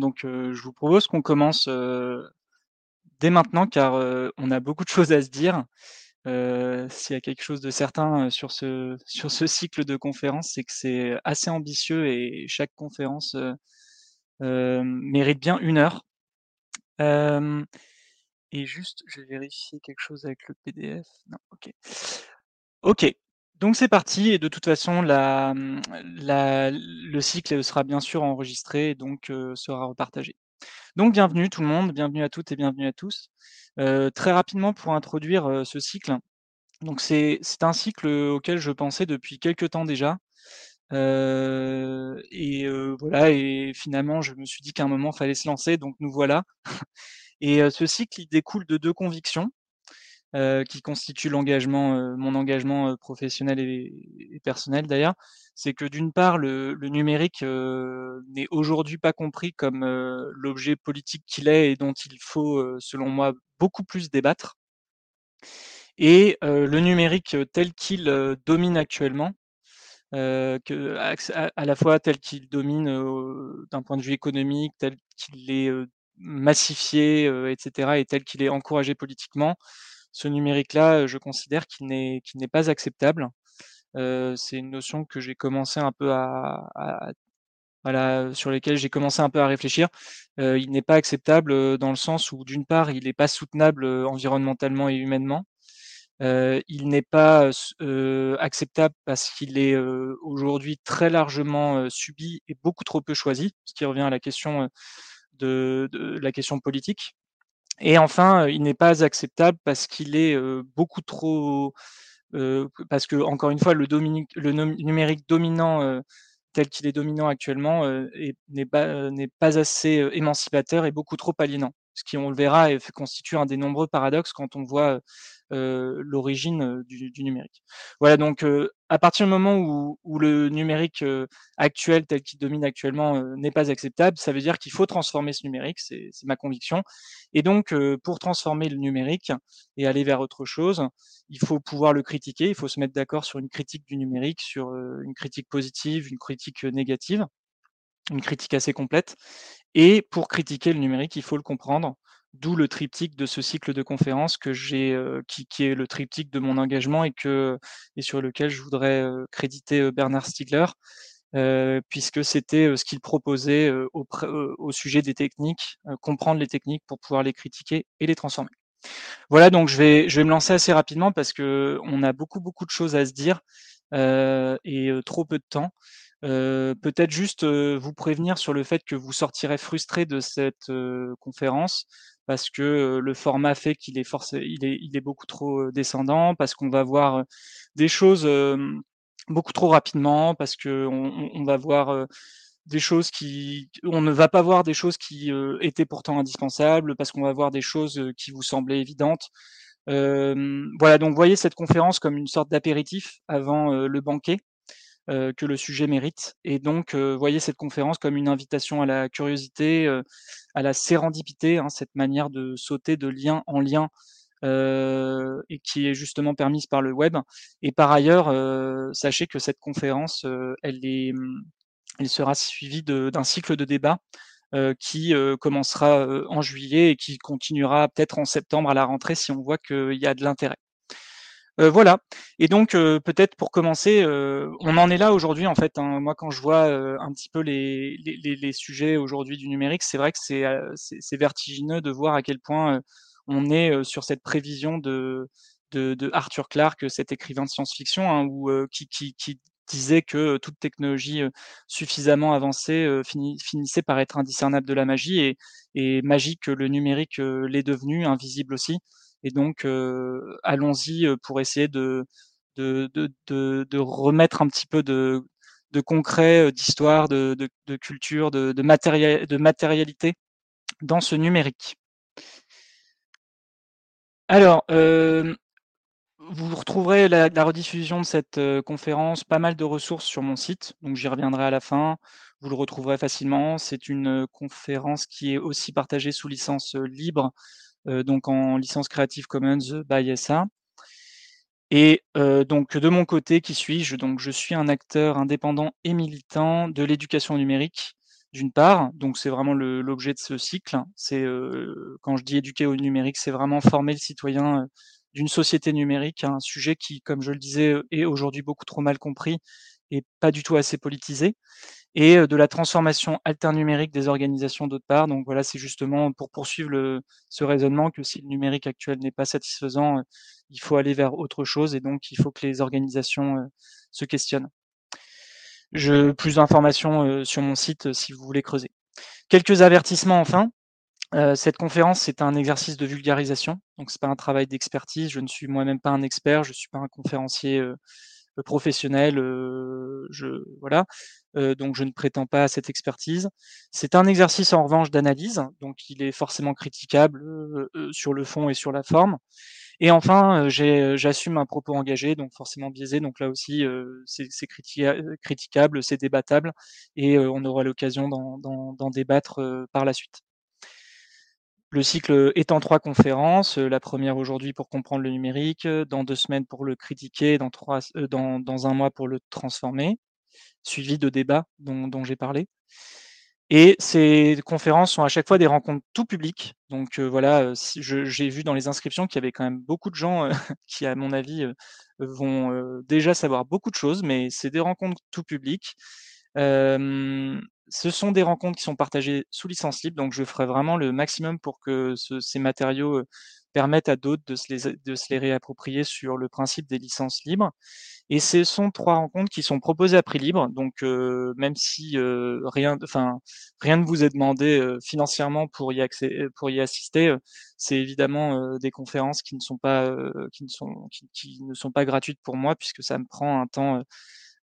donc heu, je vous propose qu'on commence, heu, dès maintenant car, heu, on a beaucoup de choses à se dire. S'il y a quelque chose de certain, sur ce sur ce cycle de conférences, c'est que c'est assez ambitieux et chaque conférence, mérite bien 1 heure. Et juste, je vais vérifier quelque chose avec le PDF. Non, OK. OK, donc c'est parti et de toute façon le cycle sera bien sûr enregistré et donc heu, sera repartagé. Donc bienvenue tout le monde, bienvenue à toutes et bienvenue à tous. Heu, très rapidement pour introduire, heu, ce cycle, donc c'est un cycle, auquel je pensais depuis quelque temps déjà. Et voilà et finalement je me suis dit qu'à un moment fallait se lancer donc nous voilà et ce cycle il découle de 2 convictions, heu, qui constituent l'engagement, heu, mon engagement, heu, professionnel et et personnel d'ailleurs. C'est que d'une part le le numérique, heu, n'est aujourd'hui pas compris comme, heu, l'objet politique qu'il est et dont il faut, heu, selon moi beaucoup plus débattre et le numérique tel qu'il, domine actuellement, que à à la fois tel qu'il domine, d'un point de vue économique, tel qu'il est, massifié, heu et cetera et tel qu'il est encouragé politiquement, ce numérique-là, heu, je considère qu'il n'est n'est pas acceptable. Heu, c'est une notion que j'ai commencé un peu à à voilà, sur lesquelles j'ai commencé un peu à réfléchir. Heu, il n'est pas acceptable, heu, dans le sens où d'une part il est pas soutenable, heu, environnementalement et humainement. Heu, il n'est pas, acceptable parce qu'il est, aujourd'hui très largement, subi et beaucoup trop peu choisi, ce qui revient à la question, de de la question politique et enfin, heu, il n'est pas acceptable parce qu'il est, heu, beaucoup trop, heu, parce qu'encore une fois le numérique dominant, tel qu'il est dominant actuellement, n'est pas, pas assez, émancipateur et beaucoup trop aliénant. Ce qui, on le verra, constitue un des nombreux paradoxes quand on voit, l'origine, du numérique. Voilà donc à partir du moment où le numérique, actuel tel qu'il domine actuellement, n'est pas acceptable, ça veut dire qu'il faut transformer ce numérique, c'est ma conviction et donc pour transformer le numérique et aller vers autre chose, il faut pouvoir le critiquer, il faut se mettre d'accord sur une critique du numérique, sur, une critique positive, une critique, négative, une critique assez complète et pour critiquer le numérique, il faut le comprendre, d'où le triptyque de ce cycle de conférences que j'ai, heu, qui qui est le triptyque de mon engagement et que et sur lequel je voudrais, heu, créditer, heu, Bernard Stiegler, heu, puisque c'était, heu, ce qu'il proposait, heu, au sujet des techniques, comprendre les techniques pour pouvoir les critiquer et les transformer. Voilà donc je vais je vais me lancer assez rapidement parce qu'on a beaucoup, beaucoup de choses à se dire, et trop peu de temps. Peut-être juste, heu, vous prévenir sur le fait que vous sortirez frustrés de cette, heu, conférence parce que, le format fait qu'il est forcé il est il est beaucoup trop, descendant, parce qu'on va voir, des choses, beaucoup trop rapidement, parce qu'on on va voir, des choses qui on ne va pas voir des choses qui, étaient pourtant indispensables, parce qu'on va voir des choses, qui vous semblaient évidentes. Voilà donc voyez cette conférence comme une sorte d'apéritif avant, le banquet, que le sujet mérite et donc heu, voyez cette conférence comme une invitation à la curiosité, heu, à la sérendipité, hein, cette manière de sauter de lien en lien, et qui est justement permise par le web et par ailleurs, sachez que cette conférence, elle est, mmh, elle sera suivie d'un cycle de débats, qui, commencera, en juillet et qui continuera peut-être en septembre à la rentrée si on voit qu'il y a de l'intérêt. Heu, voilà et donc heu, peut-être pour commencer, heu, on en est là aujourd'hui en fait, hein. Moi quand je vois, un petit peu les les sujets aujourd'hui du numérique, c'est vrai que c'est, vertigineux de voir à quel point, on est, sur cette prévision de de Arthur Clarke, cet écrivain de science-fiction, hein, qui qui disait que toute technologie, suffisamment avancée, finissait par être indiscernable de la magie et et magique le numérique, l'est devenu, invisible aussi et donc heu, allons-y, heu, pour essayer de remettre un petit peu de concret, heu, d'histoire, de culture, de de matéria de matérialité dans ce numérique. Alors, vous retrouverez la rediffusion de cette, conférence, pas mal de ressources sur mon site, donc j'y reviendrai à la fin. Vous le retrouverez facilement. C'est une, conférence qui est aussi partagée sous licence, libre, donc en licence Creative Commons by SA et heu, donc de mon côté, qui suis-je? Donc je suis un acteur indépendant et militant de l'éducation numérique, d'une part. Donc c'est vraiment l'objet de ce cycle. C'est quand je dis éduquer au numérique, c'est vraiment former le citoyen d'une société numérique, un sujet qui, comme je le disais, est aujourd'hui beaucoup trop mal compris et pas du tout assez politisé, et de la transformation alternumérique des organisations d'autre part. Donc voilà, c'est justement pour poursuivre le, ce raisonnement que si le numérique actuel n'est pas satisfaisant, il faut aller vers autre chose et donc il faut que les organisations se questionnent. Je, plus d'informations sur mon site si vous voulez creuser. Quelques avertissements enfin. Cette conférence, c'est un exercice de vulgarisation, donc c'est pas un travail d'expertise. Je ne suis moi-même pas un expert, je suis pas un conférencier euh, professionnel. Euh, je voilà, donc je ne prétends pas à cette expertise. C'est un exercice en revanche d'analyse, donc il est forcément critiquable sur le fond et sur la forme. Et enfin, j'assume un propos engagé, donc forcément biaisé. Donc là aussi, c'est critiquable, c'est débattable, et on aura l'occasion d'en débattre par la suite. Le cycle est en trois conférences. La première aujourd'hui pour comprendre le numérique, dans deux semaines pour le critiquer, dans, trois, dans, dans un mois pour le transformer, suivi de débats dont, dont j'ai parlé. Et ces conférences sont à chaque fois des rencontres tout public. Donc voilà, j'ai vu dans les inscriptions qu'il y avait quand même beaucoup de gens qui, à mon avis, vont déjà savoir beaucoup de choses, mais c'est des rencontres tout public ce sont des rencontres qui sont partagées sous licence libre, donc je ferai vraiment le maximum pour que ces matériaux permettent à d'autres de, se les, de se les réapproprier sur le principe des licences libres. Et ce sont trois rencontres qui sont proposées à prix libre, donc même si rien, enfin rien ne vous est demandé financièrement pour y, accès, pour y assister, c'est évidemment des conférences qui ne sont pas qui ne sont qui, qui, ne sont pas gratuites pour moi puisque ça me prend un temps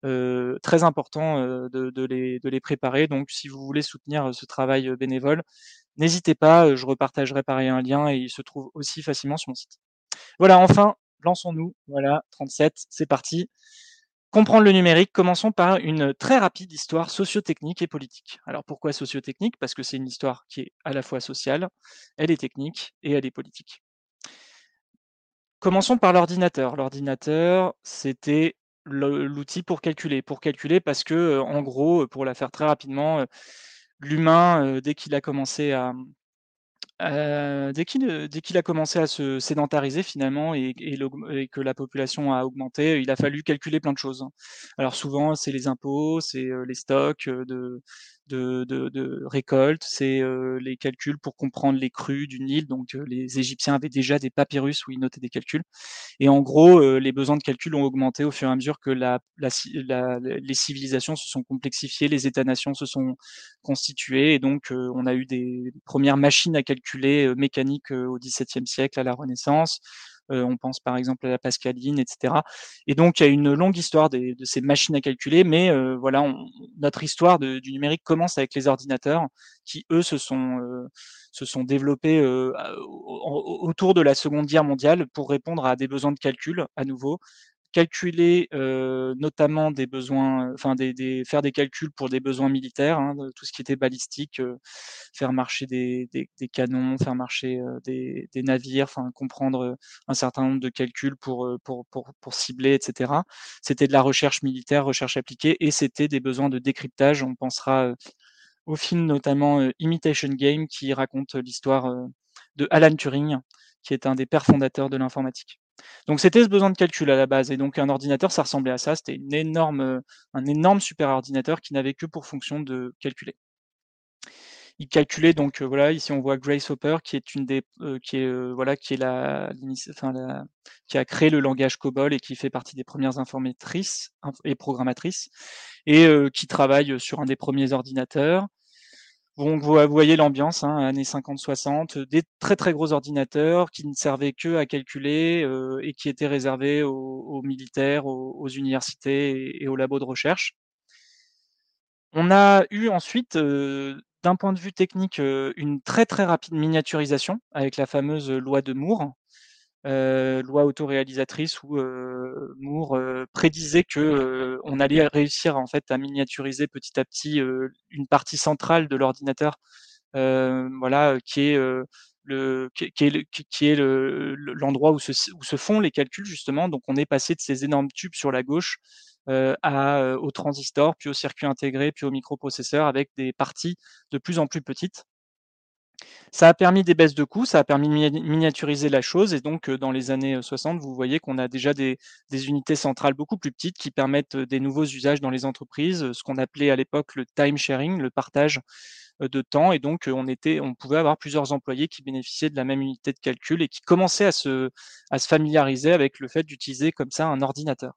euh, très important euh, de, les, de, les, préparer. Donc, si vous voulez soutenir ce travail bénévole, n'hésitez pas, je repartagerai pareil un lien et il se trouve aussi facilement sur mon site. Voilà, enfin, lançons-nous. Voilà, 37, c'est parti. Comprendre le numérique, commençons par une très rapide histoire socio-technique et politique. Alors pourquoi socio-technique? Parce que c'est une histoire qui est à la fois sociale, elle est technique et elle est politique. Commençons par l'ordinateur. L'ordinateur, c'était l'outil pour calculer. Pour calculer parce que, en gros, pour la faire très rapidement, l'humain, dès qu'il a commencé à dès qu'il a commencé à se sédentariser finalement et et que la population a augmenté, il a fallu calculer plein de choses. Hein. Alors souvent, c'est les impôts, c'est, les stocks, de de de de récolte, c'est, les calculs pour comprendre les crues du Nil. Donc, les Égyptiens avaient déjà des papyrus où ils notaient des calculs et en gros, les besoins de calcul ont augmenté au fur et à mesure que la la la les civilisations se sont complexifiées, les États-nations se sont constitués et donc, on a eu des premières machines à calculer, mécaniques, au XVIIe siècle, à la Renaissance. Euh, on pense par exemple à la Pascaline, etc. Et donc il y a une longue histoire de, ces machines à calculer, mais euh, voilà, notre histoire du numérique commence avec les ordinateurs qui eux se sont euh, se sont développés autour de la Seconde Guerre mondiale pour répondre à des besoins de calcul à nouveau calculer notamment des besoins, enfin faire des calculs pour des besoins militaires, hein, tout ce qui était balistique, faire marcher des, canons, faire marcher des, navires, comprendre un certain nombre de calculs pour, pour cibler, etc. C'était de la recherche militaire, recherche appliquée, et c'était des besoins de décryptage. On pensera au film notamment Imitation Game qui raconte l'histoire de Alan Turing, qui est un des pères fondateurs de l'informatique. Donc c'était ce besoin de calcul à la base. Et donc un ordinateur, ça ressemblait à ça. C'était euh, un énorme super ordinateur qui n'avait que pour fonction de calculer. Il calculait donc euh, voilà ici on voit Grace Hopper qui est une des euh, qui est voilà enfin, la, qui a créé le langage COBOL et qui fait partie des premières informatrices et programmatrices et qui travaille sur un des premiers ordinateurs Vous, voyez l'ambiance, hein, années 50-60, des très très gros ordinateurs qui ne servaient que à calculer euh, et qui étaient réservés aux, militaires, aux, universités et, aux labos de recherche. On a eu ensuite, euh, d'un point de vue technique, euh, une très très rapide miniaturisation avec la fameuse loi de Moore, euh, loi autoréalisatrice où euh, Moore euh, prédisait que on allait réussir en fait à miniaturiser petit à petit une partie centrale de l'ordinateur, voilà, qui est le, qui, est, qui est l'endroit où, se, font les calculs justement. Donc on est passé de ces énormes tubes sur la gauche à, au transistor, puis au circuit intégré, puis au microprocesseur avec des parties de plus en plus petites. Ça a permis des baisses de coûts, ça a permis de miniaturiser la chose et donc dans les années 60, vous voyez qu'on a déjà des, unités centrales beaucoup plus petites qui permettent des nouveaux usages dans les entreprises, ce qu'on appelait à l'époque le time sharing, le partage de temps et donc on était, on pouvait avoir plusieurs employés qui bénéficiaient de la même unité de calcul et qui commençaient à se familiariser avec le fait d'utiliser comme ça un ordinateur.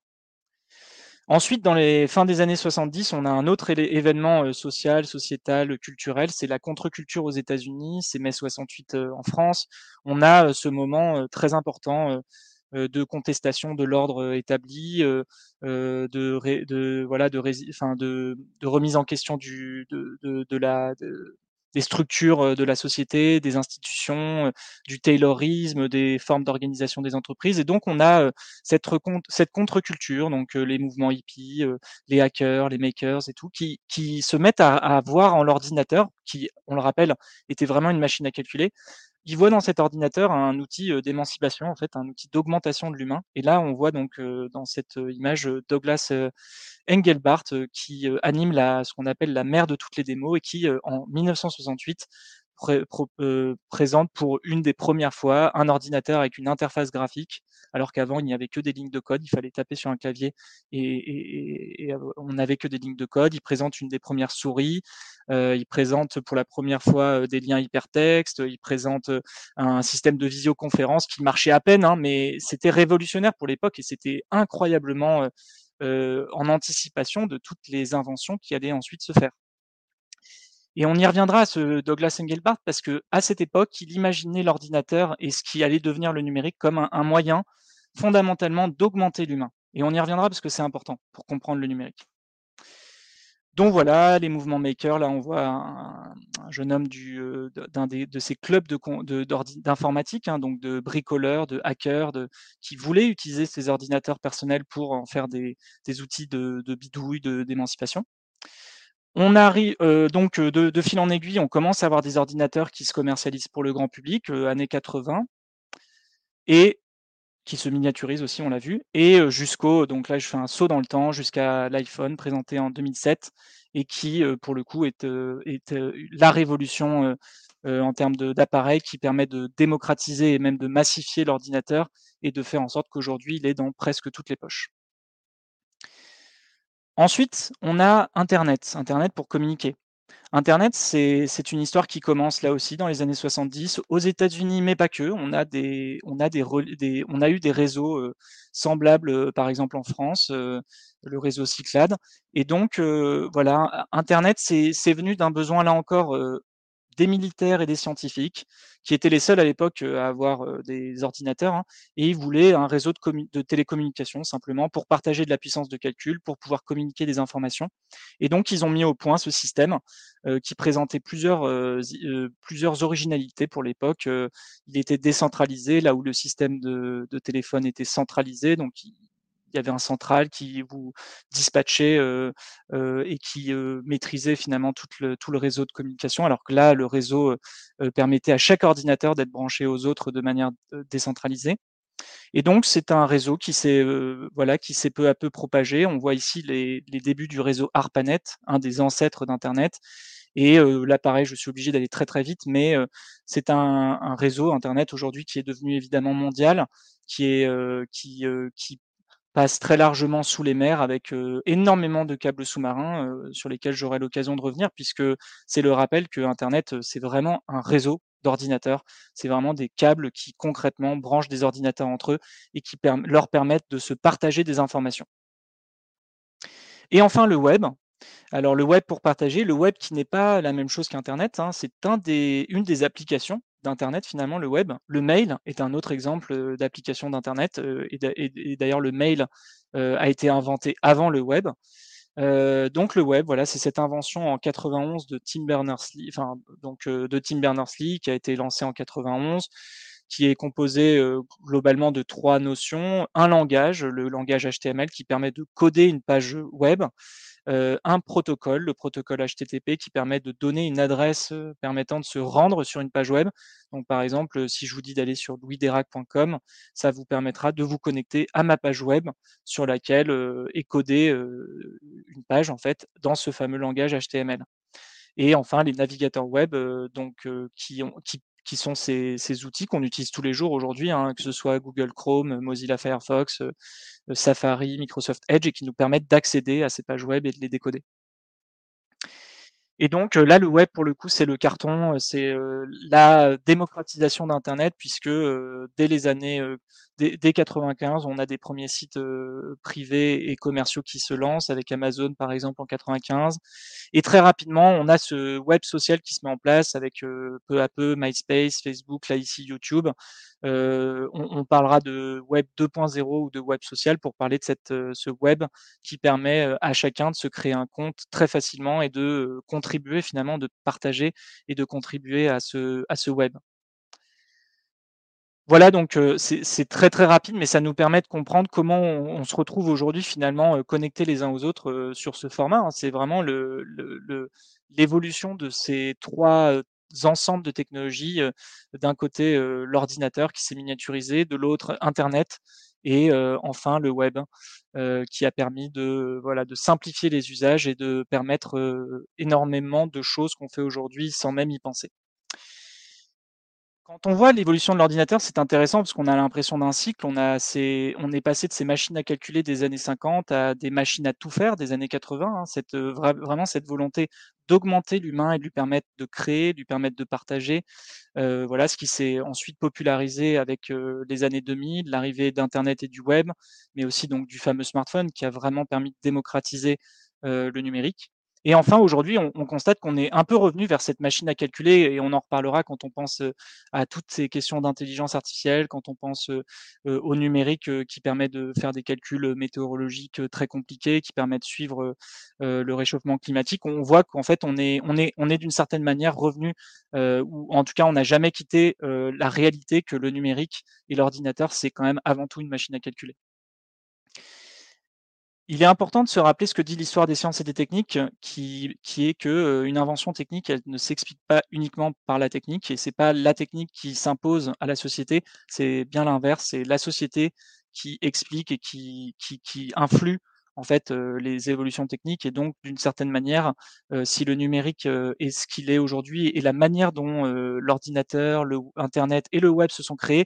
Ensuite, dans les fins des années 70, on a un autre événement social, sociétal, culturel, c'est la contre-culture aux États-Unis, c'est mai 68 en France. On a ce moment très important de contestation de l'ordre établi, de, de, voilà, de, enfin, de, de, remise en question du, de, de la, des structures de la société, des institutions, du taylorisme, des formes d'organisation des entreprises. Et donc, on a cette, contre-culture, donc les mouvements hippies, les hackers, les makers et tout, qui, se mettent à voir en l'ordinateur, qui, on le rappelle, était vraiment une machine à calculer, voient dans cet ordinateur un outil d'émancipation, en fait, un outil d'augmentation de l'humain. Et là, on voit donc dans cette image Douglas Engelbart qui anime la, ce qu'on appelle la mère de toutes les démos et qui, en 1968, présente pour une des premières fois un ordinateur avec une interface graphique, alors qu'avant il n'y avait que des lignes de code, il fallait taper sur un clavier et, on n'avait que des lignes de code. Il présente une des premières souris, il présente pour la première fois des liens hypertextes, il présente un système de visioconférence qui marchait à peine, hein, mais c'était révolutionnaire pour l'époque et c'était incroyablement en anticipation de toutes les inventions qui allaient ensuite se faire. Et on y reviendra à ce Douglas Engelbart parce que à cette époque, il imaginait l'ordinateur et ce qui allait devenir le numérique comme un, moyen fondamentalement d'augmenter l'humain. Et on y reviendra parce que c'est important pour comprendre le numérique. Donc voilà, les mouvements makers, là on voit un, jeune homme euh, d'un de ces clubs d'informatique, hein, donc de bricoleurs, de hackers, de, qui voulaient utiliser ces ordinateurs personnels pour en faire des, outils de, de bidouille, d'émancipation. On arrive euh, donc euh, de, fil en aiguille, on commence à avoir des ordinateurs qui se commercialisent pour le grand public, euh, années 80, et qui se miniaturisent aussi, on l'a vu, et jusqu'au, donc là je fais un saut dans le temps, jusqu'à l'iPhone présenté en 2007, et qui pour le coup est, est la révolution en termes d'appareils qui permet de démocratiser et même de massifier l'ordinateur et de faire en sorte qu'aujourd'hui il est dans presque toutes les poches. Ensuite, on a Internet, Internet pour communiquer. Internet, c'est une histoire qui commence là aussi dans les années 70 aux États-Unis, mais pas que. On a des, on a des, on a eu des réseaux euh, semblables, euh, par exemple en France, euh, le réseau Cyclade. Et donc, voilà, Internet, c'est venu d'un besoin là encore des militaires et des scientifiques, qui étaient les seuls à l'époque à avoir des ordinateurs, hein, et ils voulaient un réseau de, télécommunications simplement pour partager de la puissance de calcul, pour pouvoir communiquer des informations. Et donc, ils ont mis au point ce système qui présentait plusieurs, plusieurs originalités pour l'époque. il était décentralisé, là où le système de, téléphone était centralisé, donc y avait un central qui vous dispatchait euh, euh, et qui euh, maîtrisait finalement tout le, tout le réseau de communication, alors que là, le réseau permettait à chaque ordinateur d'être branché aux autres de manière décentralisée. Et donc, c'est un réseau qui s'est voilà, qui s'est peu à peu propagé. On voit ici les, les débuts du réseau ARPANET, un des ancêtres d'Internet. Et là, pareil, je suis obligé d'aller très très vite, mais c'est un, un, réseau Internet aujourd'hui qui est devenu évidemment mondial, qui est qui, qui passe très largement sous les mers avec énormément de câbles sous-marins sur lesquels j'aurai l'occasion de revenir puisque c'est le rappel que Internet, c'est vraiment un réseau d'ordinateurs. C'est vraiment des câbles qui concrètement branchent des ordinateurs entre eux et qui leur permettent de se partager des informations. Et enfin le web. Alors le web pour partager, le web qui n'est pas la même chose qu'Internet, hein, c'est une des applications d'Internet finalement, le web. Le mail est un autre exemple d'application d'Internet, et d'ailleurs le mail a été inventé avant le web. donc le web, voilà, c'est cette invention en 91 de Tim Berners-Lee, donc de Tim Berners-Lee qui a été lancé en 91, qui est composé globalement de trois notions un langage, le langage HTML qui permet de coder une page web, un protocole, le protocole HTTP qui permet de donner une adresse, heu, permettant de se rendre sur une page web. Donc par exemple, si je vous dis d'aller sur louisderac.com, ça vous permettra de vous connecter à ma page web sur laquelle, est codée, une page en fait dans ce fameux langage HTML. Et enfin les navigateurs web, donc qui ont qui qui sont ces outils qu'on utilise tous les jours aujourd'hui, hein, que ce soit Google Chrome, Mozilla Firefox, heu, Safari, Microsoft Edge et qui nous permettent d'accéder à ces pages web et de les décoder. Et donc là, le web pour le coup, c'est le carton, c'est, heu, la démocratisation d'internet puisque, dès les années, dès dès 95, on a des premiers sites, heu, privés et commerciaux qui se lancent avec Amazon par exemple en 95 et très rapidement, on a ce web social qui se met en place avec, heu, peu à peu MySpace, Facebook, là ici YouTube. Heu, on on parlera de web 2.0 ou de web social pour parler de cette, ce web qui permet, à chacun de se créer un compte très facilement et de, contribuer finalement, de partager et de contribuer à ce à ce web. Voilà donc heu, c'est très, très rapide, mais ça nous permet de comprendre comment on se retrouve aujourd'hui finalement, heu, connectés les uns aux autres, heu, sur ce format, hein. C'est vraiment l'évolution de ces 3 heu, ensembles de technologies, d'un côté, l'ordinateur qui s'est miniaturisé, de l'autre internet et enfin le web, heu, qui a permis de, voilà, de simplifier les usages et de permettre, énormément de choses qu'on fait aujourd'hui sans même y penser. Quand on voit l'évolution de l'ordinateur, c'est intéressant parce qu'on a l'impression d'un cycle. On a on est passé de ces machines à calculer des années 50 à des machines à tout faire des années 80, hein. Cette, vra vraiment cette volonté d'augmenter l'humain et de lui permettre de créer, de lui permettre de partager. Heu, voilà, ce qui s'est ensuite popularisé avec, heu, les années 2000, l'arrivée d'internet et du web, mais aussi donc du fameux smartphone qui a vraiment permis de démocratiser, le numérique. Et enfin aujourd'hui, on on constate qu'on est un peu revenu vers cette machine à calculer et on en reparlera quand on pense, heu, à toutes ces questions d'intelligence artificielle, quand on pense, heu heu, au numérique, qui permet de faire des calculs, météorologiques, très compliqués, qui permet de suivre, le réchauffement climatique. On voit qu'en fait on est on est on est d'une certaine manière revenu, ou en tout cas on n'a jamais quitté, la réalité que le numérique et l'ordinateur, c'est quand même avant tout une machine à calculer. Il est important de se rappeler ce que dit l'histoire des sciences et des techniques, qui qui est que, heu, une invention technique, elle ne s'explique pas uniquement par la technique et c'est pas la technique qui s'impose à la société, c'est bien l'inverse, c'est la société qui explique et qui qui qui influe en fait, heu, les évolutions techniques et donc d'une certaine manière, heu, si le numérique, est ce qu'il est aujourd'hui et la manière dont, l'ordinateur, le internet et le web se sont créés,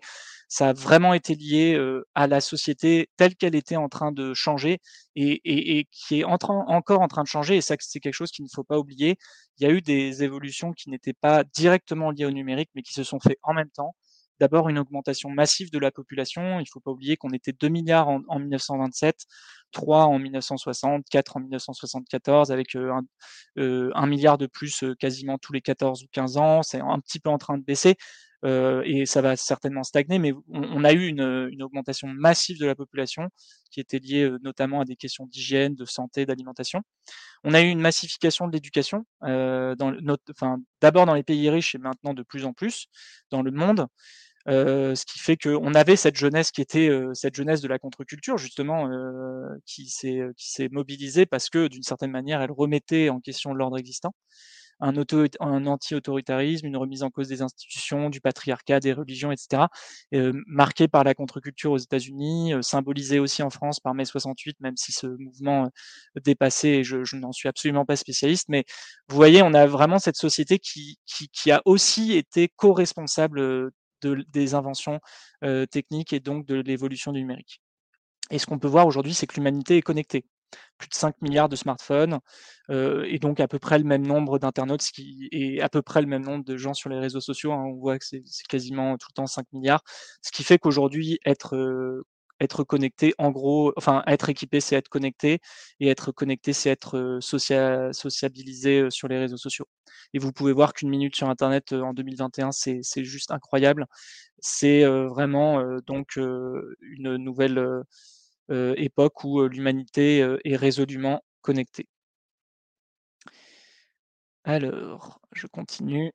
ça a vraiment été lié, heu, à la société telle qu'elle était en train de changer et et et qui est encore en train de changer et ça c'est quelque chose qu'il ne faut pas oublier. Il y a eu des évolutions qui n'étaient pas directement liées au numérique, mais qui se sont fait en même temps. D'abord une augmentation massive de la population, il faut pas oublier qu'on était 2 000 000 en en 1927, 3 en 1960, 4 en 1974 avec, heu, un heu, 1 000 000 de plus, quasiment tous les 14 ou 15 ans. C'est un petit peu en train de baisser, et ça va certainement stagner, mais on a eu une, une augmentation massive de la population qui était liée, heu, notamment à des questions d'hygiène, de santé, d'alimentation. On a eu une massification de l'éducation, notre enfin, d'abord dans les pays riches et maintenant de plus en plus dans le monde. Heu, ce qui fait qu'on avait cette jeunesse qui était, heu, cette jeunesse de la contre-culture justement, heu, qui s'est, qui s'est mobilisée parce que d'une certaine manière, elle remettait en question l'ordre existant. Un auto anti-autoritarisme, une remise en cause des institutions, du patriarcat, des religions et cetera, heu, marqué par la contre-culture aux États-Unis, heu, symbolisé aussi en France par mai 68, même si ce mouvement, heu, dépassait et je n'en suis absolument pas spécialiste. Mais vous voyez, on a vraiment cette société qui a aussi été co-responsable, l des inventions, heu, techniques et donc de l'évolution du numérique. Et ce qu'on peut voir aujourd'hui, c'est que l'humanité est connectée. Plus de 5 000 000 de smartphones, heu et donc à peu près le même nombre d'internautes, est à peu près le même nombre de gens sur les réseaux sociaux, hein. On voit que c'est quasiment tout le temps 5 000 000 Ce qui fait qu'aujourd'hui être, heu, être connecté en gros enfin être équipé, c'est être connecté et être connecté, c'est être, socia sociabilisé, sur les réseaux sociaux. Et vous pouvez voir qu'1 minute sur internet, en 2021, c'est juste incroyable. C'est, vraiment, donc une nouvelle, époque où, l'humanité, est résolument connectée. Alors, je continue.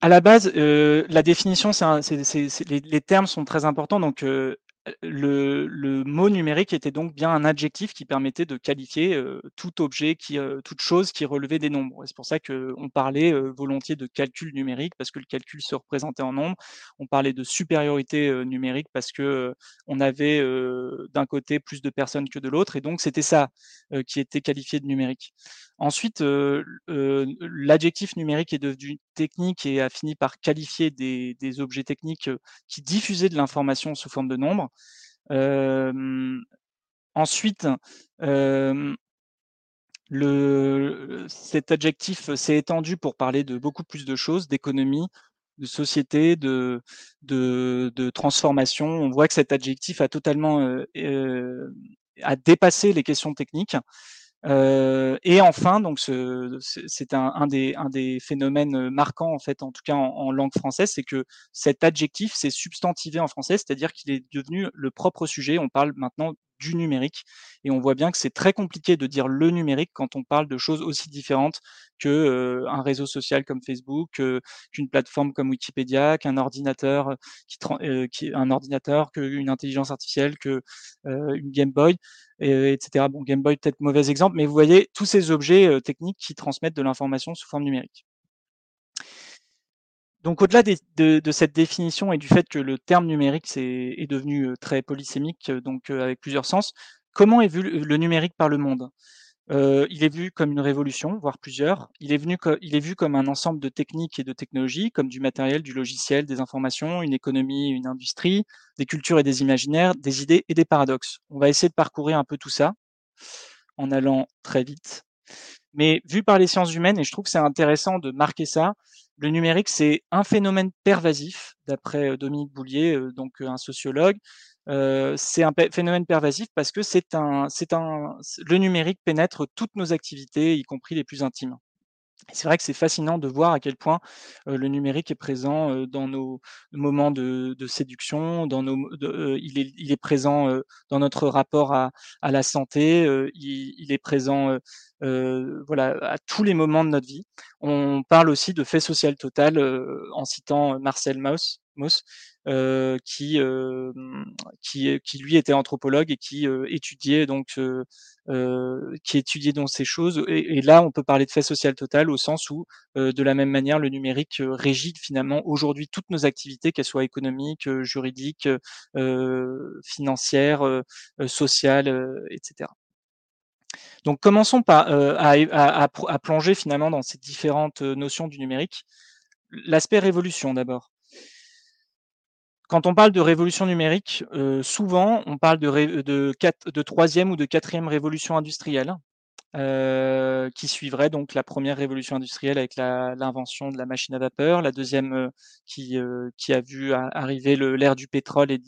À la base, la définition, un les termes sont très importants donc le, le, mot numérique était donc bien un adjectif qui permettait de qualifier euh, tout objet, qui, euh, toute chose qui relevait des nombres. C'est pour ça qu'on parlait euh, volontiers de calcul numérique parce que le calcul se représentait en nombres. On parlait de supériorité numérique parce que on avait d'un côté plus de personnes que de l'autre et donc c'était ça qui était qualifié de numérique. Ensuite, l'adjectif numérique est devenu technique et a fini par qualifier des, des objets techniques qui diffusaient de l'information sous forme de nombres. Ensuite, le, cet adjectif s'est étendu pour parler de beaucoup plus de choses, d'économie, de société, de, de, transformation. On voit que cet adjectif a totalement a dépassé les questions techniques euh, et enfin, donc c'est un, un, des, un, des, phénomènes marquants en fait, en tout cas en, en langue française, c'est que cet adjectif s'est substantivé en français, c'est-à-dire qu'il est devenu le propre sujet. On parle maintenant du numérique. Et on voit bien que c'est très compliqué de dire le numérique quand on parle de choses aussi différentes que un réseau social comme Facebook, qu'une plateforme comme Wikipédia, qu'un ordinateur, qui, un ordinateur, qu'une intelligence artificielle, que une Game Boy, etc. Bon, Game Boy peut-être mauvais exemple, mais vous voyez tous ces objets techniques qui transmettent de l'information sous forme numérique. Donc au-delà de, de, cette définition et du fait que le terme numérique est, est, devenu très polysémique, donc avec plusieurs sens, comment est vu le numérique par le monde? Euh, Il est vu comme une révolution, voire plusieurs. Il est, venu il est vu comme un ensemble de techniques et de technologies, comme du matériel, du logiciel, des informations, une économie, une industrie, des cultures et des imaginaires, des idées et des paradoxes. On va essayer de parcourir un peu tout ça en allant très vite. Mais vu par les sciences humaines, et je trouve que c'est intéressant de marquer ça, le numérique, c'est un phénomène pervasif, d'après euh, Dominique Boulier, euh, donc euh, un sociologue. c'est un phénomène pervasif parce que c'est un, c'est un, le numérique pénètre toutes nos activités, y compris les plus intimes. C'est vrai que c'est fascinant de voir à quel point le numérique est présent dans nos moments de, de séduction, dans nos, il, est, il, est, présent dans notre rapport à, à la santé, il, il, est présent voilà, à tous les moments de notre vie. On parle aussi de fait social total en citant Marcel Mauss, Euh, qui, qui, qui lui était anthropologue et qui étudiait donc qui étudiait donc ces choses. Et, et, là, on peut parler de fait social total au sens où, de la même manière, le numérique régit finalement aujourd'hui toutes nos activités, qu'elles soient économiques, juridiques, financières, sociales, etc. Donc commençons par euh, à, à, à, plonger finalement dans ces différentes notions du numérique. L'aspect révolution d'abord. Quand on parle de révolution numérique, euh, souvent on parle de, de, de, troisième ou de quatrième révolution industrielle, qui suivrait donc la première révolution industrielle avec l'invention de la machine à vapeur, la deuxième qui, euh, qui a vu arriver l'ère du pétrole et de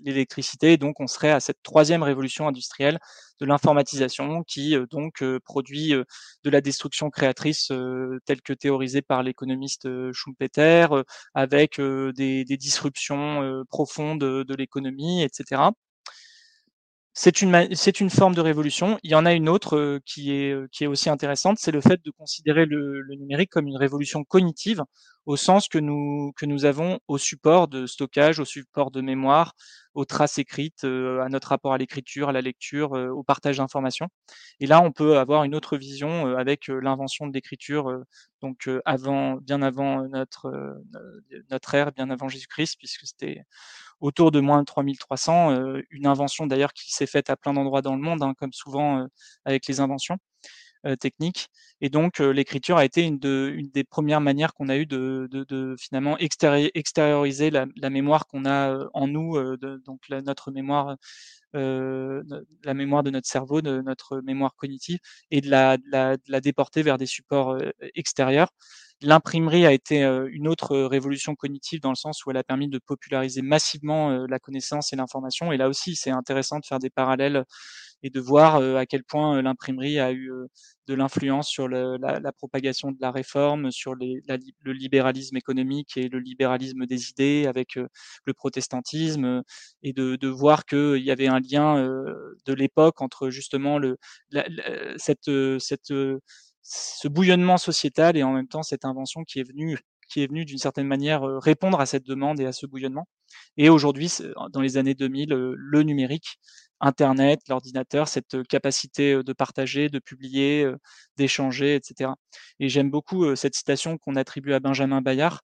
l'électricité. Donc on serait à cette troisième révolution industrielle de l'informatisation qui donc produit de la destruction créatrice telle que théorisée par l'économiste Schumpeter, avec des, des, disruptions profondes de l'économie, etc. C'est une, c'est une forme de révolution. Il y en a une autre euh, qui, est, euh, qui est aussi intéressante, c'est le fait de considérer le, le, numérique comme une révolution cognitive, au sens que nous, que nous avons au support de stockage, au support de mémoire, aux traces écrites, euh, à notre rapport à l'écriture, à la lecture, au partage d'informations. Et là, on peut avoir une autre vision avec l'invention de l'écriture, donc avant, bien avant notre, notre ère, bien avant Jésus-Christ, puisque c'était autour de moins de 3300, euh, une invention d'ailleurs qui s'est faite à plein d'endroits dans le monde, hein, comme souvent euh, avec les inventions euh, techniques. Et donc l'écriture a été une, de, une, des premières manières qu'on a eu de, de, de finalement extérioriser la, la mémoire qu'on a en nous, donc la, notre mémoire euh, la mémoire de notre cerveau, de notre mémoire cognitive, et de la, la, de la déporter vers des supports extérieurs. L'imprimerie a été une autre révolution cognitive dans le sens où elle a permis de populariser massivement la connaissance et l'information. Et là aussi, c'est intéressant de faire des parallèles et de voir à quel point l'imprimerie a eu de l'influence sur le, la, la, propagation de la réforme, sur les, la, le libéralisme économique et le libéralisme des idées avec le protestantisme, et de, de voir qu'il y avait un lien de l'époque entre justement le, la, cette, cette ce bouillonnement sociétal et en même temps cette invention qui est venue qui est venu d'une certaine manière répondre à cette demande et à ce bouillonnement. Et aujourd'hui, dans les années 2000, le numérique, Internet, l'ordinateur, cette capacité de partager, de publier, d'échanger, etc. Et j'aime beaucoup cette citation qu'on attribue à Benjamin Bayard,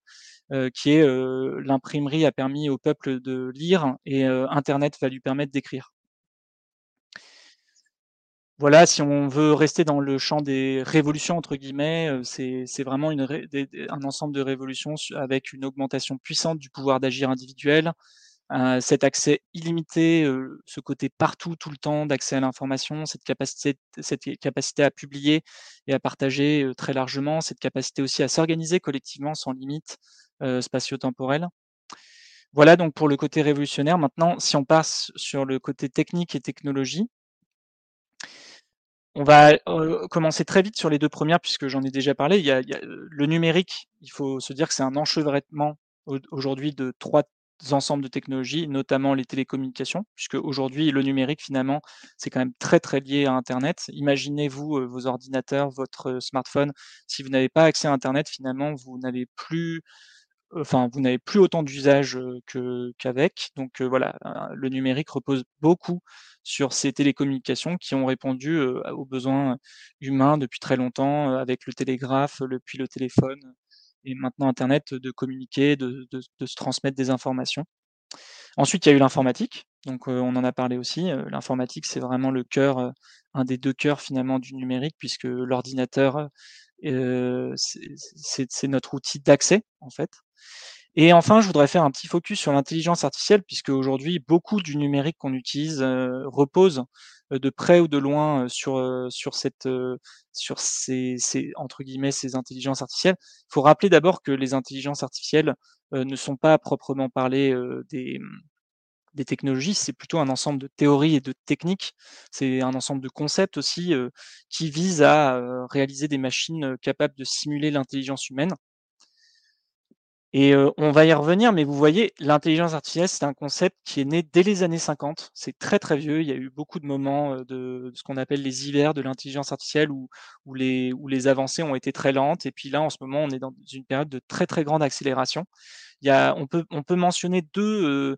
qui est l'imprimerie a permis au peuple de lire et Internet va lui permettre d'écrire. Voilà, si on veut rester dans le champ des «révolutions» entre guillemets, c'est vraiment un ensemble de révolutions avec une augmentation puissante du pouvoir d'agir individuel, cet accès illimité, ce côté partout, tout le temps d'accès à l'information, cette capacité cette capacité à publier et à partager, très largement, cette capacité aussi à s'organiser collectivement sans limite, spatio-temporelle. Voilà donc pour le côté révolutionnaire. Maintenant, si on passe sur le côté technique et technologie on va, commencer très vite sur les deux premières puisque j'en ai déjà parlé. Il y a le numérique, il faut se dire que c'est un enchevêtrement aujourd'hui de trois ensembles de technologies, notamment les télécommunications, puisque aujourd'hui le numérique finalement, c'est quand même très, très lié à internet. Imaginez-vous, vos ordinateurs, votre smartphone, si vous n'avez pas accès à internet, finalement, vous n'avez plus enfin, vous n'avez plus autant d'usage, qu'avec. Donc, voilà, le numérique repose beaucoup sur ces télécommunications qui ont répondu, aux besoins humains depuis très longtemps, avec le télégraphe, le puis le téléphone et maintenant internet, de communiquer, de de se transmettre des informations. Ensuite, il y a eu l'informatique, donc on en a parlé aussi, l'informatique, c'est vraiment le cœur, un des deux cœurs finalement du numérique puisque l'ordinateur, c'est notre outil d'accès en fait. Et enfin, je voudrais faire un petit focus sur l'intelligence artificielle, puisque aujourd'hui, beaucoup du numérique qu'on utilise repose de près ou de loin sur, sur, cette, sur ces, ces, entre guillemets, ces intelligences artificielles. Il faut rappeler d'abord que les intelligences artificielles ne sont pas à proprement parler des, des technologies, c'est plutôt un ensemble de théories et de techniques. C'est un ensemble de concepts aussi qui visent à réaliser des machines capables de simuler l'intelligence humaine. Et on va y revenir, mais vous voyez, l'intelligence artificielle, c'est un concept qui est né dès les années 50. C'est très, très vieux. Il y a eu beaucoup de moments, de ce qu'on appelle les hivers de l'intelligence artificielle où où les où les avancées ont été très lentes et puis là, en ce moment, on est dans une période de très, très grande accélération. Il y a on peut on peut mentionner deux,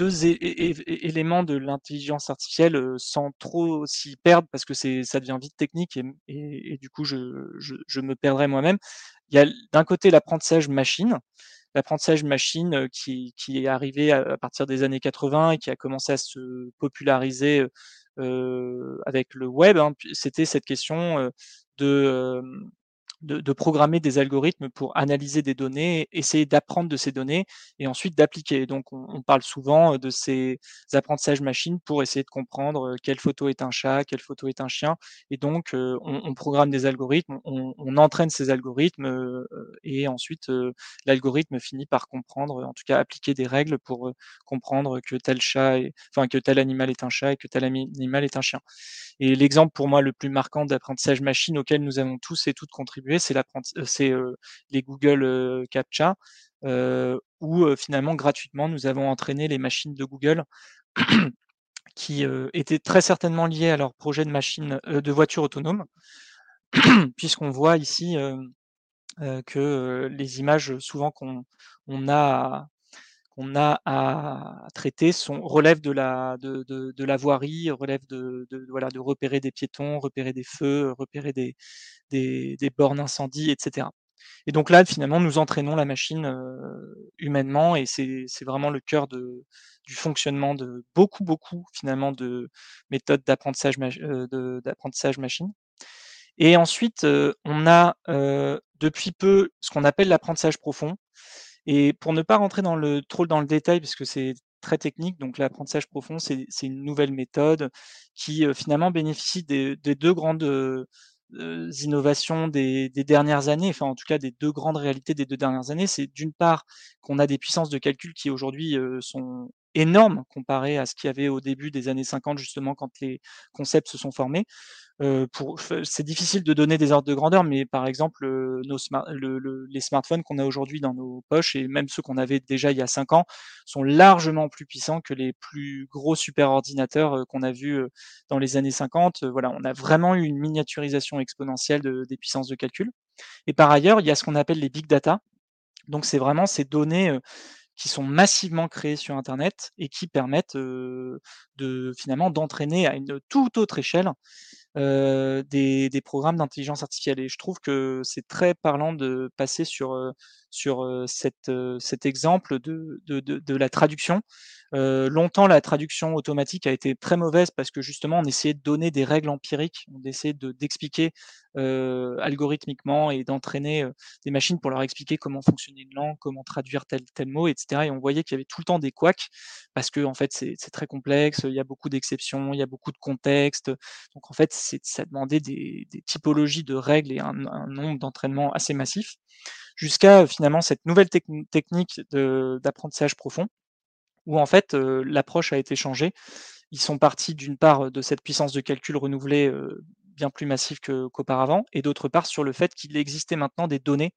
deux éléments de l'intelligence artificielle, sans trop s'y perdre parce que c'est ça devient vite technique et du coup, je me perdrais moi-même. Il y a d'un côté l'apprentissage machine, l'apprentissage machine, qui qui est arrivé à partir des années 80 et qui a commencé à se populariser, heu, avec le web, hein. c'était cette question, de, de, programmer des algorithmes pour analyser des données, essayer d'apprendre de ces données et ensuite d'appliquer. Donc on, parle souvent de ces apprentissages machines pour essayer de comprendre quelle photo est un chat, quelle photo est un chien. Et donc on, programme des algorithmes, on, entraîne ces algorithmes et ensuite l'algorithme finit par comprendre, en tout cas appliquer des règles pour comprendre que tel chat, est, enfin que tel animal est un chat et que tel animal est un chien. Et l'exemple pour moi le plus marquant d'apprentissage machine auquel nous avons tous et toutes contribué, c'est euh, les Google euh, CAPTCHA, euh, où finalement gratuitement nous avons entraîné les machines de Google qui étaient très certainement liées à leur projet de machine de voiture autonome, puisqu'on voit ici que les images souvent qu'on a qu'on a à traiter sont, relèvent de la, de, de, la voirie, relèvent de, de, voilà, de repérer des piétons, repérer des feux, repérer des, des, bornes incendie, etc. Et donc là, finalement, nous entraînons la machine humainement et c'est vraiment le cœur de, du fonctionnement de beaucoup, beaucoup, finalement, de méthodes d'apprentissage machine. Et ensuite, on a depuis peu ce qu'on appelle l'apprentissage profond, et pour ne pas rentrer dans le, trop dans le détail, parce que c'est très technique, donc l'apprentissage profond, c'est une nouvelle méthode qui finalement bénéficie des, deux grandes innovations des, des, dernières années, enfin en tout cas des deux grandes réalités des deux dernières années. C'est d'une part qu'on a des puissances de calcul qui aujourd'hui sont énormes comparées à ce qu'il y avait au début des années 50, justement quand les concepts se sont formés c'est difficile de donner des ordres de grandeur, mais par exemple, nos les smartphones qu'on a aujourd'hui dans nos poches et même ceux qu'on avait déjà il y a 5 ans sont largement plus puissants que les plus gros superordinateurs qu'on a vus dans les années 50. Voilà, on a vraiment eu une miniaturisation exponentielle des puissances de calcul. Et par ailleurs, il y a ce qu'on appelle les big data, Donc c'est vraiment ces données, qui sont massivement créées sur internet et qui permettent, de finalement d'entraîner à une toute autre échelle, des des programmes d'intelligence artificielle. Et je trouve que c'est très parlant de passer sur, sur, cet, exemple de de de de la traduction. longtemps, la traduction automatique a été très mauvaise parce que justement on essayait de donner des règles empiriques, on essayait de d'expliquer, algorithmiquement et d'entraîner, des machines pour leur expliquer comment fonctionnait une langue, comment traduire tel tel mot et cetera et on voyait qu'il y avait tout le temps des couacs parce qu'en fait c'est très complexe, il y a beaucoup d'exceptions, il y a beaucoup de contextes. Donc en fait, ça demandait des des typologies de règles et un un nombre d'entraînements assez massif jusqu'à finalement cette nouvelle technique d'apprentissage profond, où en fait l'approche a été changée. Ils sont partis d'une part de cette puissance de calcul renouvelée bien plus massive qu'auparavant, et d'autre part sur le fait qu'il existait maintenant des données,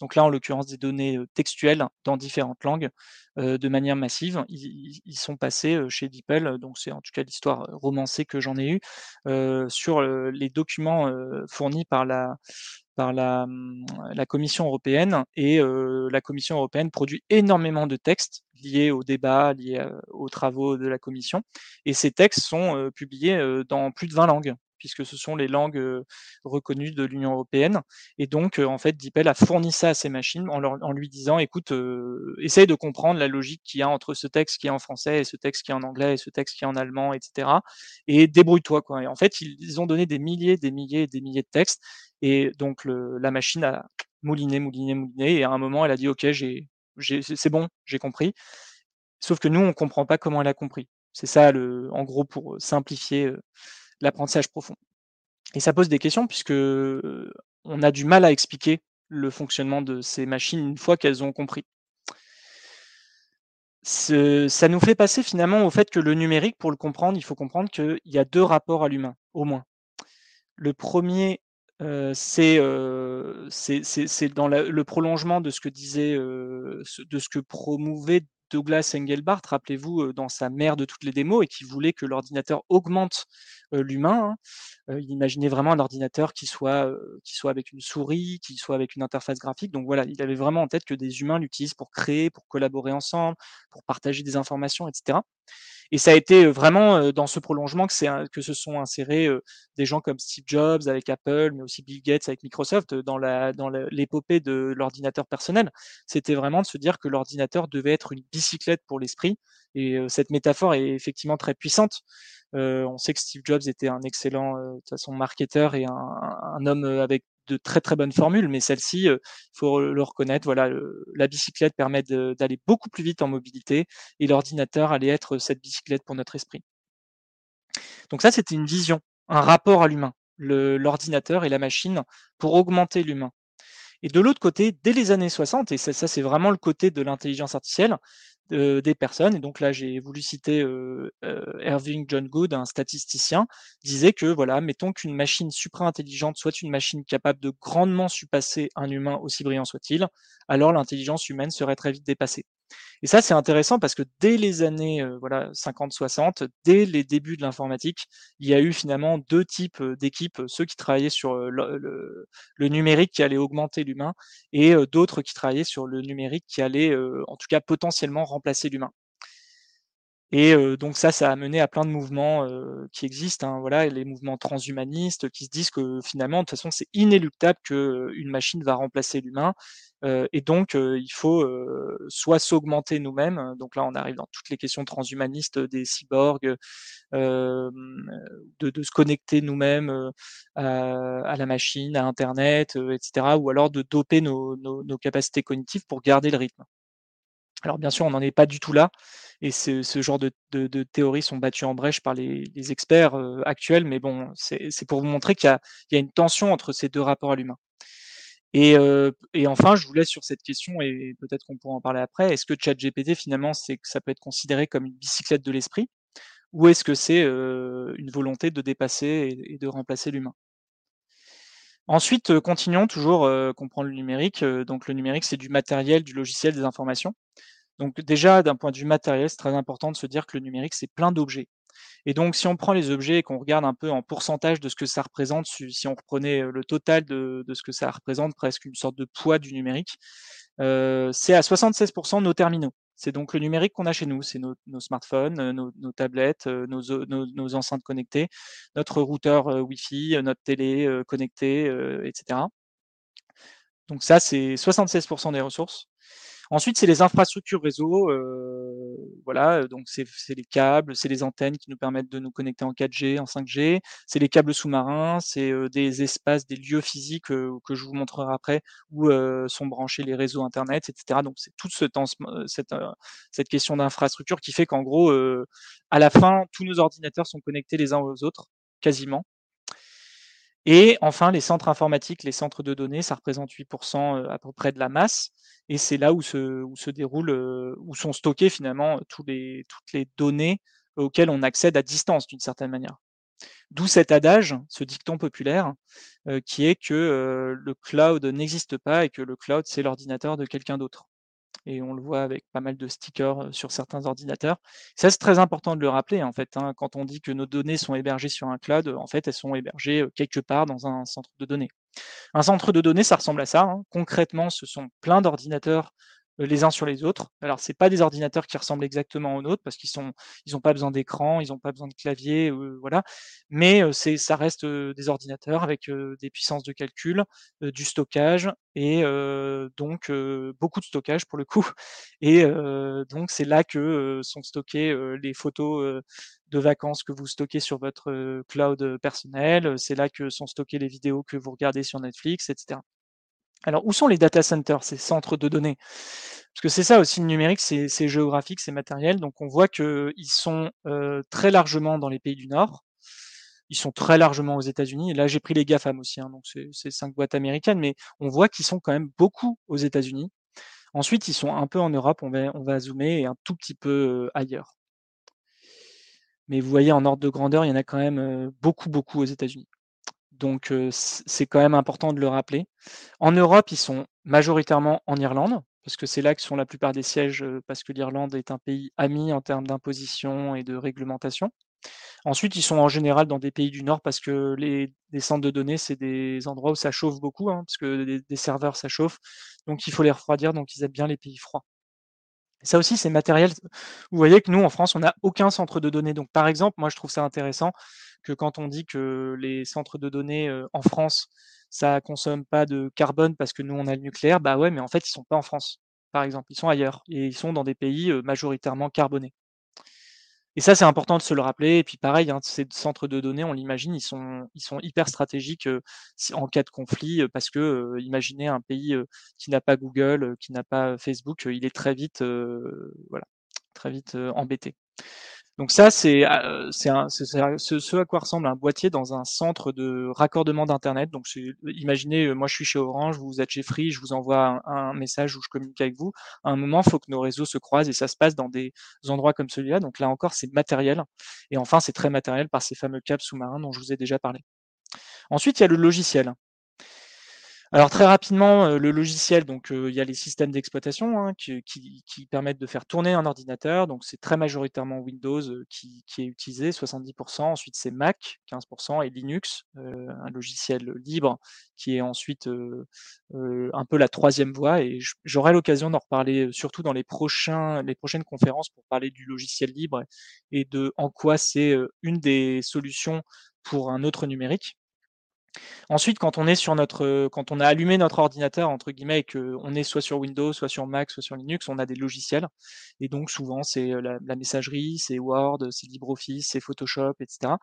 donc là en l'occurrence des données textuelles dans différentes langues, de manière massive. Ils, sont passés chez DeepL, donc c'est en tout cas l'histoire romancée que j'en ai eue, sur les documents fournis par la, par la, mmh, la Commission européenne et la Commission européenne produit énormément de textes liés au débat, liés aux travaux de la Commission et ces textes sont publiés dans plus de 20 langues puisque ce sont les langues reconnues de l'Union européenne. Et donc, en fait, DeepL a fourni ça à ses machines en, leur, en lui disant, écoute, essaye de comprendre la logique qu'il y a entre ce texte qui est en français et ce texte qui est en anglais et ce texte qui est en allemand, etc. Et débrouille-toi. Quoi. Et en fait, ils, ont donné des milliers, des milliers des milliers de textes. Et donc la machine a mouliné, mouliné, mouliné, et à un moment elle a dit ok, j'ai, c'est bon, j'ai compris. Sauf que nous on comprend pas comment elle a compris. C'est ça le, en gros pour simplifier l'apprentissage profond. Et ça pose des questions puisque on a du mal à expliquer le fonctionnement de ces machines une fois qu'elles ont compris. Ça nous fait passer finalement au fait que le numérique, pour le comprendre, il faut comprendre qu'il y a deux rapports à l'humain, au moins. Le premier, c'est dans le prolongement de ce que disait, de ce que promouvait Douglas Engelbart, rappelez-vous, dans sa mère de toutes les démos et qui voulait que l'ordinateur augmente l'humain, hein. il imaginait vraiment un ordinateur qui soit, qui soit avec une souris, qui soit avec une interface graphique. Donc voilà, il avait vraiment en tête que des humains l'utilisent pour créer, pour collaborer ensemble, pour partager des informations, etc. Et ça a été vraiment dans ce prolongement que, que se sont insérés des gens comme Steve Jobs avec Apple, mais aussi Bill Gates avec Microsoft dans la dans l'épopée de l'ordinateur personnel. C'était vraiment de se dire que l'ordinateur devait être une bicyclette pour l'esprit. Et cette métaphore est effectivement très puissante. on sait que Steve Jobs était un excellent de toute façon marketeur et un, un homme avec de très très bonnes formules, mais celle-ci, il faut le reconnaître, voilà, la bicyclette permet d'aller beaucoup plus vite en mobilité et l'ordinateur allait être cette bicyclette pour notre esprit. Donc ça, c'était une vision, un rapport à l'humain, l'ordinateur et la machine pour augmenter l'humain. Et de l'autre côté, dès les années 60, et ça c'est vraiment le côté de l'intelligence artificielle, des personnes. Et donc là, j'ai voulu citer Irving John Good, un statisticien, disait que voilà, mettons qu'une machine supra-intelligente soit une machine capable de grandement surpasser un humain aussi brillant soit-il, alors l'intelligence humaine serait très vite dépassée. Et ça, c'est intéressant parce que dès les années voilà 50-60, dès les débuts de l'informatique, il y a eu finalement deux types d'équipes, ceux qui travaillaient sur le, numérique qui allait augmenter l'humain et d'autres qui travaillaient sur le numérique qui allait en tout cas potentiellement remplacer l'humain. Et donc ça, ça a mené à plein de mouvements qui existent. Hein, voilà, les mouvements transhumanistes qui se disent que finalement, de toute façon, c'est inéluctable qu'une machine va remplacer l'humain. et donc, il faut soit s'augmenter nous-mêmes. Donc là, on arrive dans toutes les questions transhumanistes des cyborgs, de, de, se connecter nous-mêmes à, la machine, à Internet, etc. Ou alors de doper nos, nos, nos capacités cognitives pour garder le rythme. Alors bien sûr, on n'en est pas du tout là, et ce, ce genre de, de, de, théories sont battues en brèche par les, les experts euh, actuels, mais bon, c'est pour vous montrer qu'il y, y, a une tension entre ces deux rapports à l'humain. Et, euh, et, enfin, je vous laisse sur cette question, et peut-être qu'on pourra en parler après. Est-ce que ChatGPT, finalement, c'est ça peut être considéré comme une bicyclette de l'esprit, ou est-ce que c'est euh, une volonté de dépasser et, de remplacer l'humain? Ensuite, continuons toujours euh, comprendre le numérique. donc le numérique, c'est du matériel, du logiciel, des informations. Donc déjà, d'un point de vue matériel, c'est très important de se dire que le numérique, c'est plein d'objets. Et donc, si on prend les objets et qu'on regarde un peu en pourcentage de ce que ça représente, si on reprenait le total de, ce que ça représente, presque une sorte de poids du numérique, c'est à 76% nos terminaux. C'est donc le numérique qu'on a chez nous, c'est nos, smartphones, nos, tablettes, nos, enceintes connectées, notre routeur Wi-Fi, notre télé connectée, etc. Donc ça, c'est 76% des ressources. Ensuite, c'est les infrastructures réseau. Euh, voilà, donc c'est les câbles, c'est les antennes qui nous permettent de nous connecter en 4G, en 5G. C'est les câbles sous-marins, c'est euh, des espaces, des lieux physiques euh, que je vous montrerai après où sont branchés les réseaux Internet, etc. Donc c'est toute ce cette, cette question d'infrastructure qui fait qu'en gros, à la fin, tous nos ordinateurs sont connectés les uns aux autres, quasiment. Et enfin, les centres informatiques, les centres de données, ça représente 8% à peu près de la masse. Et c'est là où se, où se déroulent, où sont stockées finalement toutes les données auxquelles on accède à distance d'une certaine manière. D'où cet adage, ce dicton populaire, qui est que le cloud n'existe pas et que le cloud, c'est l'ordinateur de quelqu'un d'autre. Et on le voit avec pas mal de stickers sur certains ordinateurs. Ça, c'est très important de le rappeler, en fait. Hein, quand on dit que nos données sont hébergées sur un cloud, en fait, elles sont hébergées quelque part dans un centre de données. Un centre de données, ça ressemble à ça. Hein. Concrètement, ce sont plein d'ordinateurs euh, les uns sur les autres. Alors, c'est pas des ordinateurs qui ressemblent exactement aux nôtres parce qu'ils sont, ils n'ont pas besoin d'écran, ils n'ont pas besoin de clavier, euh, voilà. Mais euh, c'est, ça reste des ordinateurs avec des puissances de calcul, du stockage et donc beaucoup de stockage pour le coup. Et donc c'est là que sont stockées les photos de vacances que vous stockez sur votre cloud personnel. C'est là que sont stockées les vidéos que vous regardez sur Netflix, etc. Alors, où sont les data centers, ces centres de données? Parce que c'est ça aussi le numérique, c'est géographique, c'est matériel. Donc, on voit qu'ils sont très largement dans les pays du Nord. Ils sont très largement aux États-Unis. Et là, j'ai pris les GAFAM aussi, hein, donc c'est cinq boîtes américaines, mais on voit qu'ils sont quand même beaucoup aux États-Unis. Ensuite, ils sont un peu en Europe, on va, on va zoomer, et un tout petit peu ailleurs. Mais vous voyez, en ordre de grandeur, il y en a quand même beaucoup, beaucoup aux États-Unis. Donc c'est quand même important de le rappeler. En Europe, ils sont majoritairement en Irlande, parce que c'est là que sont la plupart des sièges, parce que l'Irlande est un pays ami en termes d'imposition et de réglementation. Ensuite, ils sont en général dans des pays du Nord parce que les, centres de données, c'est des endroits où ça chauffe beaucoup, hein, parce que des, serveurs, ça chauffe. Donc, il faut les refroidir, donc ils aiment bien les pays froids. Ça aussi, c'est matériel. Vous voyez que nous, en France, on n'a aucun centre de données. Donc, par exemple, moi, je trouve ça intéressant que quand on dit que les centres de données en France, ça consomme pas de carbone parce que nous, on a le nucléaire, bah ouais, mais en fait, ils sont pas en France, par exemple. Ils sont ailleurs et ils sont dans des pays majoritairement carbonés. Et ça, c'est important de se le rappeler. Et puis pareil, hein, ces centres de données, on l'imagine, ils sont, ils sont hyper stratégiques en cas de conflit, parce que imaginez un pays qui n'a pas Google, qui n'a pas Facebook, il est très vite, voilà, très vite embêté. Donc ça, c'est euh, ce, à quoi ressemble un boîtier dans un centre de raccordement d'Internet. Donc imaginez, euh, moi je suis chez Orange, vous êtes chez Free, je vous envoie un, message où je communique avec vous. À un moment, il faut que nos réseaux se croisent et ça se passe dans des endroits comme celui-là. Donc là encore, c'est matériel. Et enfin, c'est très matériel par ces fameux câbles sous-marins dont je vous ai déjà parlé. Ensuite, il y a le logiciel. Alors très rapidement, euh, le logiciel, donc euh, il y a les systèmes d'exploitation hein, qui, permettent de faire tourner un ordinateur. Donc c'est très majoritairement Windows euh, qui, est utilisé, 70%. Ensuite c'est Mac, 15%, et Linux, un logiciel libre qui est ensuite un peu la troisième voie. Et j'aurai l'occasion d'en reparler surtout dans les prochains, les prochaines conférences pour parler du logiciel libre et de en quoi c'est une des solutions pour un autre numérique. Ensuite, quand on est sur notre, quand on a allumé notre ordinateur entre guillemets et qu'on est soit sur Windows, soit sur Mac, soit sur Linux, on a des logiciels. Et donc souvent c'est la, messagerie, c'est Word, c'est LibreOffice, c'est Photoshop, etc.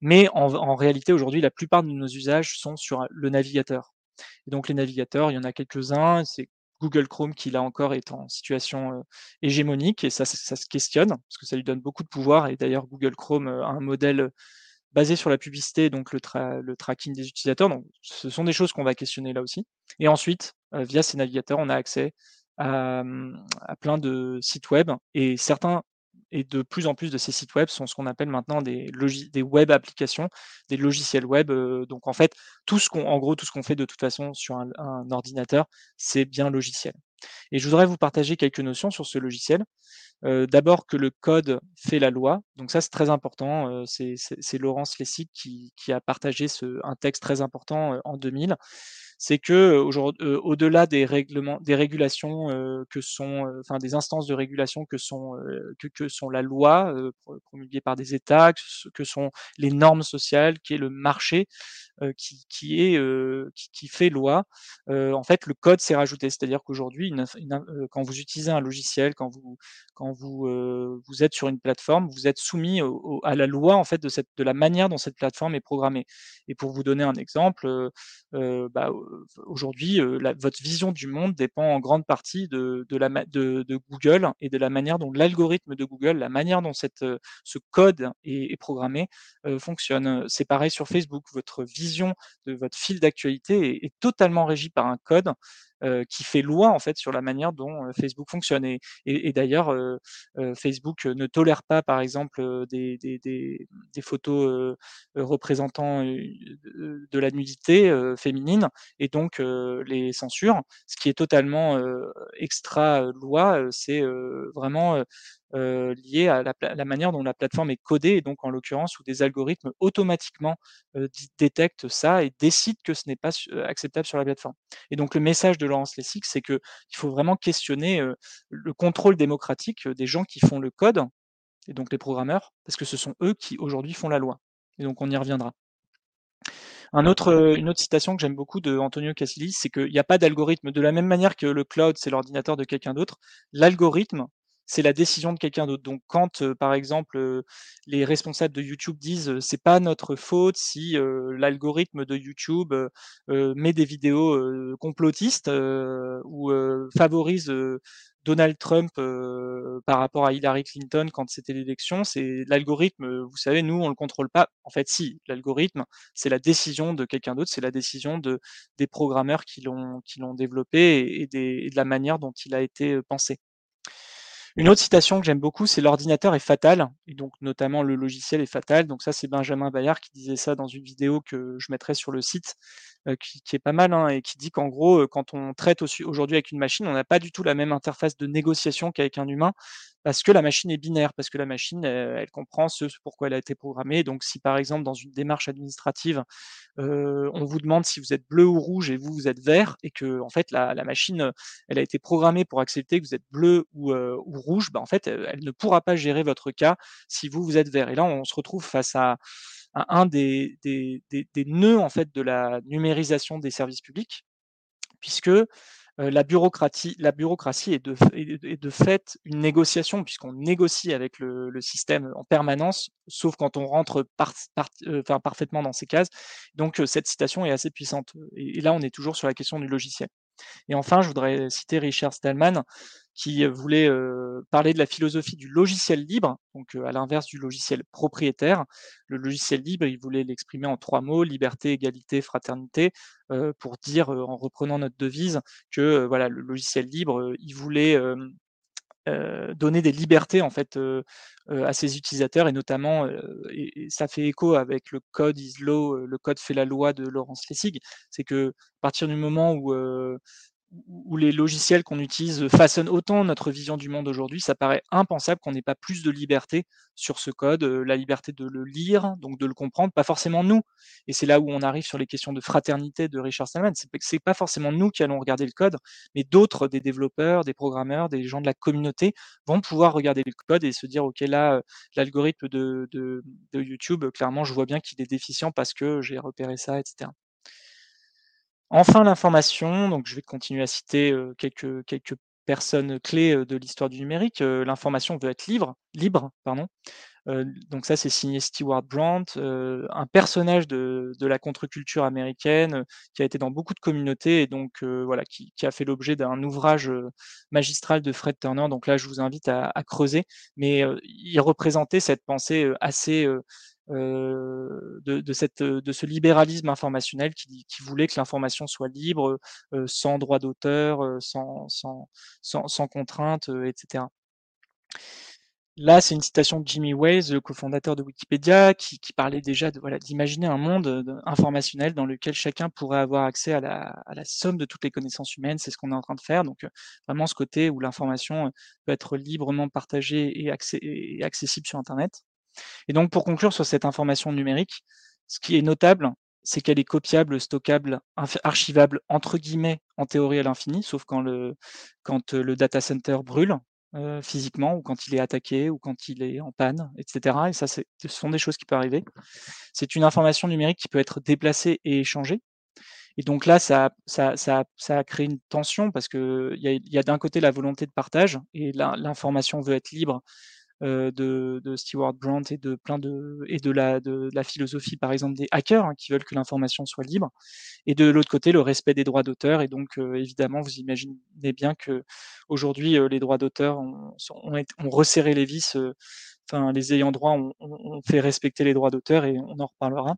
Mais en, réalité aujourd'hui, la plupart de nos usages sont sur le navigateur. Et donc les navigateurs, il y en a quelques-uns. C'est Google Chrome qui là encore est en situation hégémonique et ça, ça, se questionne parce que ça lui donne beaucoup de pouvoir. Et d'ailleurs Google Chrome a un modèle basé sur la publicité, donc le, tracking des utilisateurs. Donc, ce sont des choses qu'on va questionner là aussi. Et ensuite, euh, via ces navigateurs, on a accès à, plein de sites web et certains et de plus en plus de ces sites web sont ce qu'on appelle maintenant des, des web applications, des logiciels web. Euh, donc en fait, tout ce qu'on, en gros, tout ce qu'on fait de toute façon sur un ordinateur, c'est bien logiciel. Et je voudrais vous partager quelques notions sur ce logiciel. Euh, d'abord que le code fait la loi. Donc ça, c'est très important. Euh, c'est Laurence Lessig qui, a partagé un texte très important euh, en 2000. C'est que au-delà des règlements, des régulations que sont, enfin des instances de régulation que sont que, que, sont la loi promulguée par des États, que, sont les normes sociales, qui est le marché, qui, qui, est qui, qui, fait loi. en fait, le code s'est rajouté, c'est-à-dire qu'aujourd'hui, quand vous utilisez un logiciel, quand vous quand vous vous êtes sur une plateforme, vous êtes soumis à la loi en fait de cette de la manière dont cette plateforme est programmée. Et pour vous donner un exemple, bah, aujourd'hui, votre vision du monde dépend en grande partie de, Google et de la manière dont l'algorithme de Google, la manière dont cette, ce code est, programmé, fonctionne. C'est pareil sur Facebook. Votre vision de votre fil d'actualité est, totalement régie par un code euh, qui fait loi en fait sur la manière dont euh, Facebook fonctionne. Et, et, d'ailleurs, euh, Facebook ne tolère pas, par exemple, des, des, des, des photos représentant de la nudité féminine et donc les censure. Ce qui est totalement extra loi, c'est vraiment euh, lié à la, manière dont la plateforme est codée, et donc en l'occurrence où des algorithmes automatiquement euh, détectent ça et décident que ce n'est pas euh, acceptable sur la plateforme. Et donc le message de Laurence Lessig, c'est qu'il faut vraiment questionner le contrôle démocratique des gens qui font le code, et donc les programmeurs, parce que ce sont eux qui aujourd'hui font la loi. Et donc on y reviendra. Un autre, une autre citation que j'aime beaucoup de Antonio Casilli, c'est qu'il n'y a pas d'algorithme. De la même manière que le cloud, c'est l'ordinateur de quelqu'un d'autre, l'algorithme, c'est la décision de quelqu'un d'autre. Donc quand, par exemple, les responsables de YouTube disent c'est pas notre faute si l'algorithme de YouTube met des vidéos complotistes ou favorise Donald Trump par rapport à Hillary Clinton quand c'était l'élection, c'est l'algorithme, vous savez, nous on le contrôle pas. En fait, si, l'algorithme, c'est la décision de quelqu'un d'autre, c'est la décision de des programmeurs qui l'ont développé et, et de la manière dont il a été pensé. Une autre citation que j'aime beaucoup, c'est l'ordinateur est fatal, et donc notamment le logiciel est fatal. Donc ça, c'est Benjamin Bayard qui disait ça dans une vidéo que je mettrai sur le site, euh, qui, est pas mal, hein, et qui dit qu'en gros, euh, quand on traite aujourd'hui avec une machine, on n'a pas du tout la même interface de négociation qu'avec un humain, parce que la machine est binaire, parce que la machine, elle, comprend ce pourquoi elle a été programmée. Donc si par exemple dans une démarche administrative, euh, on vous demande si vous êtes bleu ou rouge et vous, vous êtes vert, et que en fait la, machine, elle a été programmée pour accepter que vous êtes bleu ou, ou rouge, bah, en fait, elle, ne pourra pas gérer votre cas si vous, vous êtes vert. Et là, on se retrouve face à, un des, des, des, nœuds en fait de la numérisation des services publics, puisque la bureaucratie, la bureaucratie est de, est de fait une négociation, puisqu'on négocie avec le, le, système en permanence, sauf quand on rentre par, enfin, parfaitement dans ces cases. Donc cette citation est assez puissante. Et, là, on est toujours sur la question du logiciel. Et enfin, je voudrais citer Richard Stallman, qui voulait parler de la philosophie du logiciel libre, donc à l'inverse du logiciel propriétaire. Le logiciel libre, il voulait l'exprimer en trois mots liberté, égalité, fraternité, pour dire, en reprenant notre devise, que voilà, le logiciel libre, il voulait donner des libertés en fait à ses utilisateurs et notamment, et, ça fait écho avec le code is law, le code fait la loi de Laurence Lessig, c'est que à partir du moment où où les logiciels qu'on utilise façonnent autant notre vision du monde aujourd'hui, ça paraît impensable qu'on n'ait pas plus de liberté sur ce code, euh, la liberté de le lire, donc de le comprendre, pas forcément nous. Et c'est là où on arrive sur les questions de fraternité de Richard Stallman. C'est pas forcément nous qui allons regarder le code, mais d'autres, des développeurs, des programmeurs, des gens de la communauté vont pouvoir regarder le code et se dire, OK, là, euh, l'algorithme de, de, de YouTube, clairement, je vois bien qu'il est déficient parce que j'ai repéré ça, etc. Enfin, l'information, donc je vais continuer à citer quelques, quelques personnes clés de l'histoire du numérique. L'information veut être libre, libre pardon. donc ça, c'est signé Stewart Brandt, un personnage de, la contre-culture américaine qui a été dans beaucoup de communautés et donc voilà, qui, a fait l'objet d'un ouvrage magistral de Fred Turner. Donc là, je vous invite à creuser, mais il représentait cette pensée assez euh, de, cette, de ce libéralisme informationnel qui, voulait que l'information soit libre, euh, sans droit d'auteur, euh, sans, sans, sans, sans contrainte, etc. Là, c'est une citation de Jimmy Wales, le cofondateur de Wikipédia, qui, parlait déjà de voilà d'imaginer un monde informationnel dans lequel chacun pourrait avoir accès à la, à la somme de toutes les connaissances humaines. C'est ce qu'on est en train de faire. Donc, vraiment ce côté où l'information peut être librement partagée et, et accessible sur Internet. Et donc, pour conclure sur cette information numérique, ce qui est notable, c'est qu'elle est copiable, stockable, «archivable» entre guillemets, en théorie à l'infini, sauf quand le quand, le data center brûle, heu, physiquement ou quand il est attaqué ou quand il est en panne et cetera et ça, ce sont des choses qui peuvent arriver. C'est une information numérique qui peut être déplacée et échangée et donc là, ça a créé une tension parce qu'il y a d'un côté la volonté de partage et l'information veut être libre euh, de, de, Stewart Brand et de plein de et de la de, la philosophie par exemple des hackers hein, qui veulent que l'information soit libre. Et de l'autre côté le respect des droits d'auteur. Et donc euh, évidemment vous imaginez bien que aujourd'hui euh, les droits d'auteur ont, ont, ont, resserré les vis enfin les ayants droit ont, ont, fait respecter les droits d'auteur et on en reparlera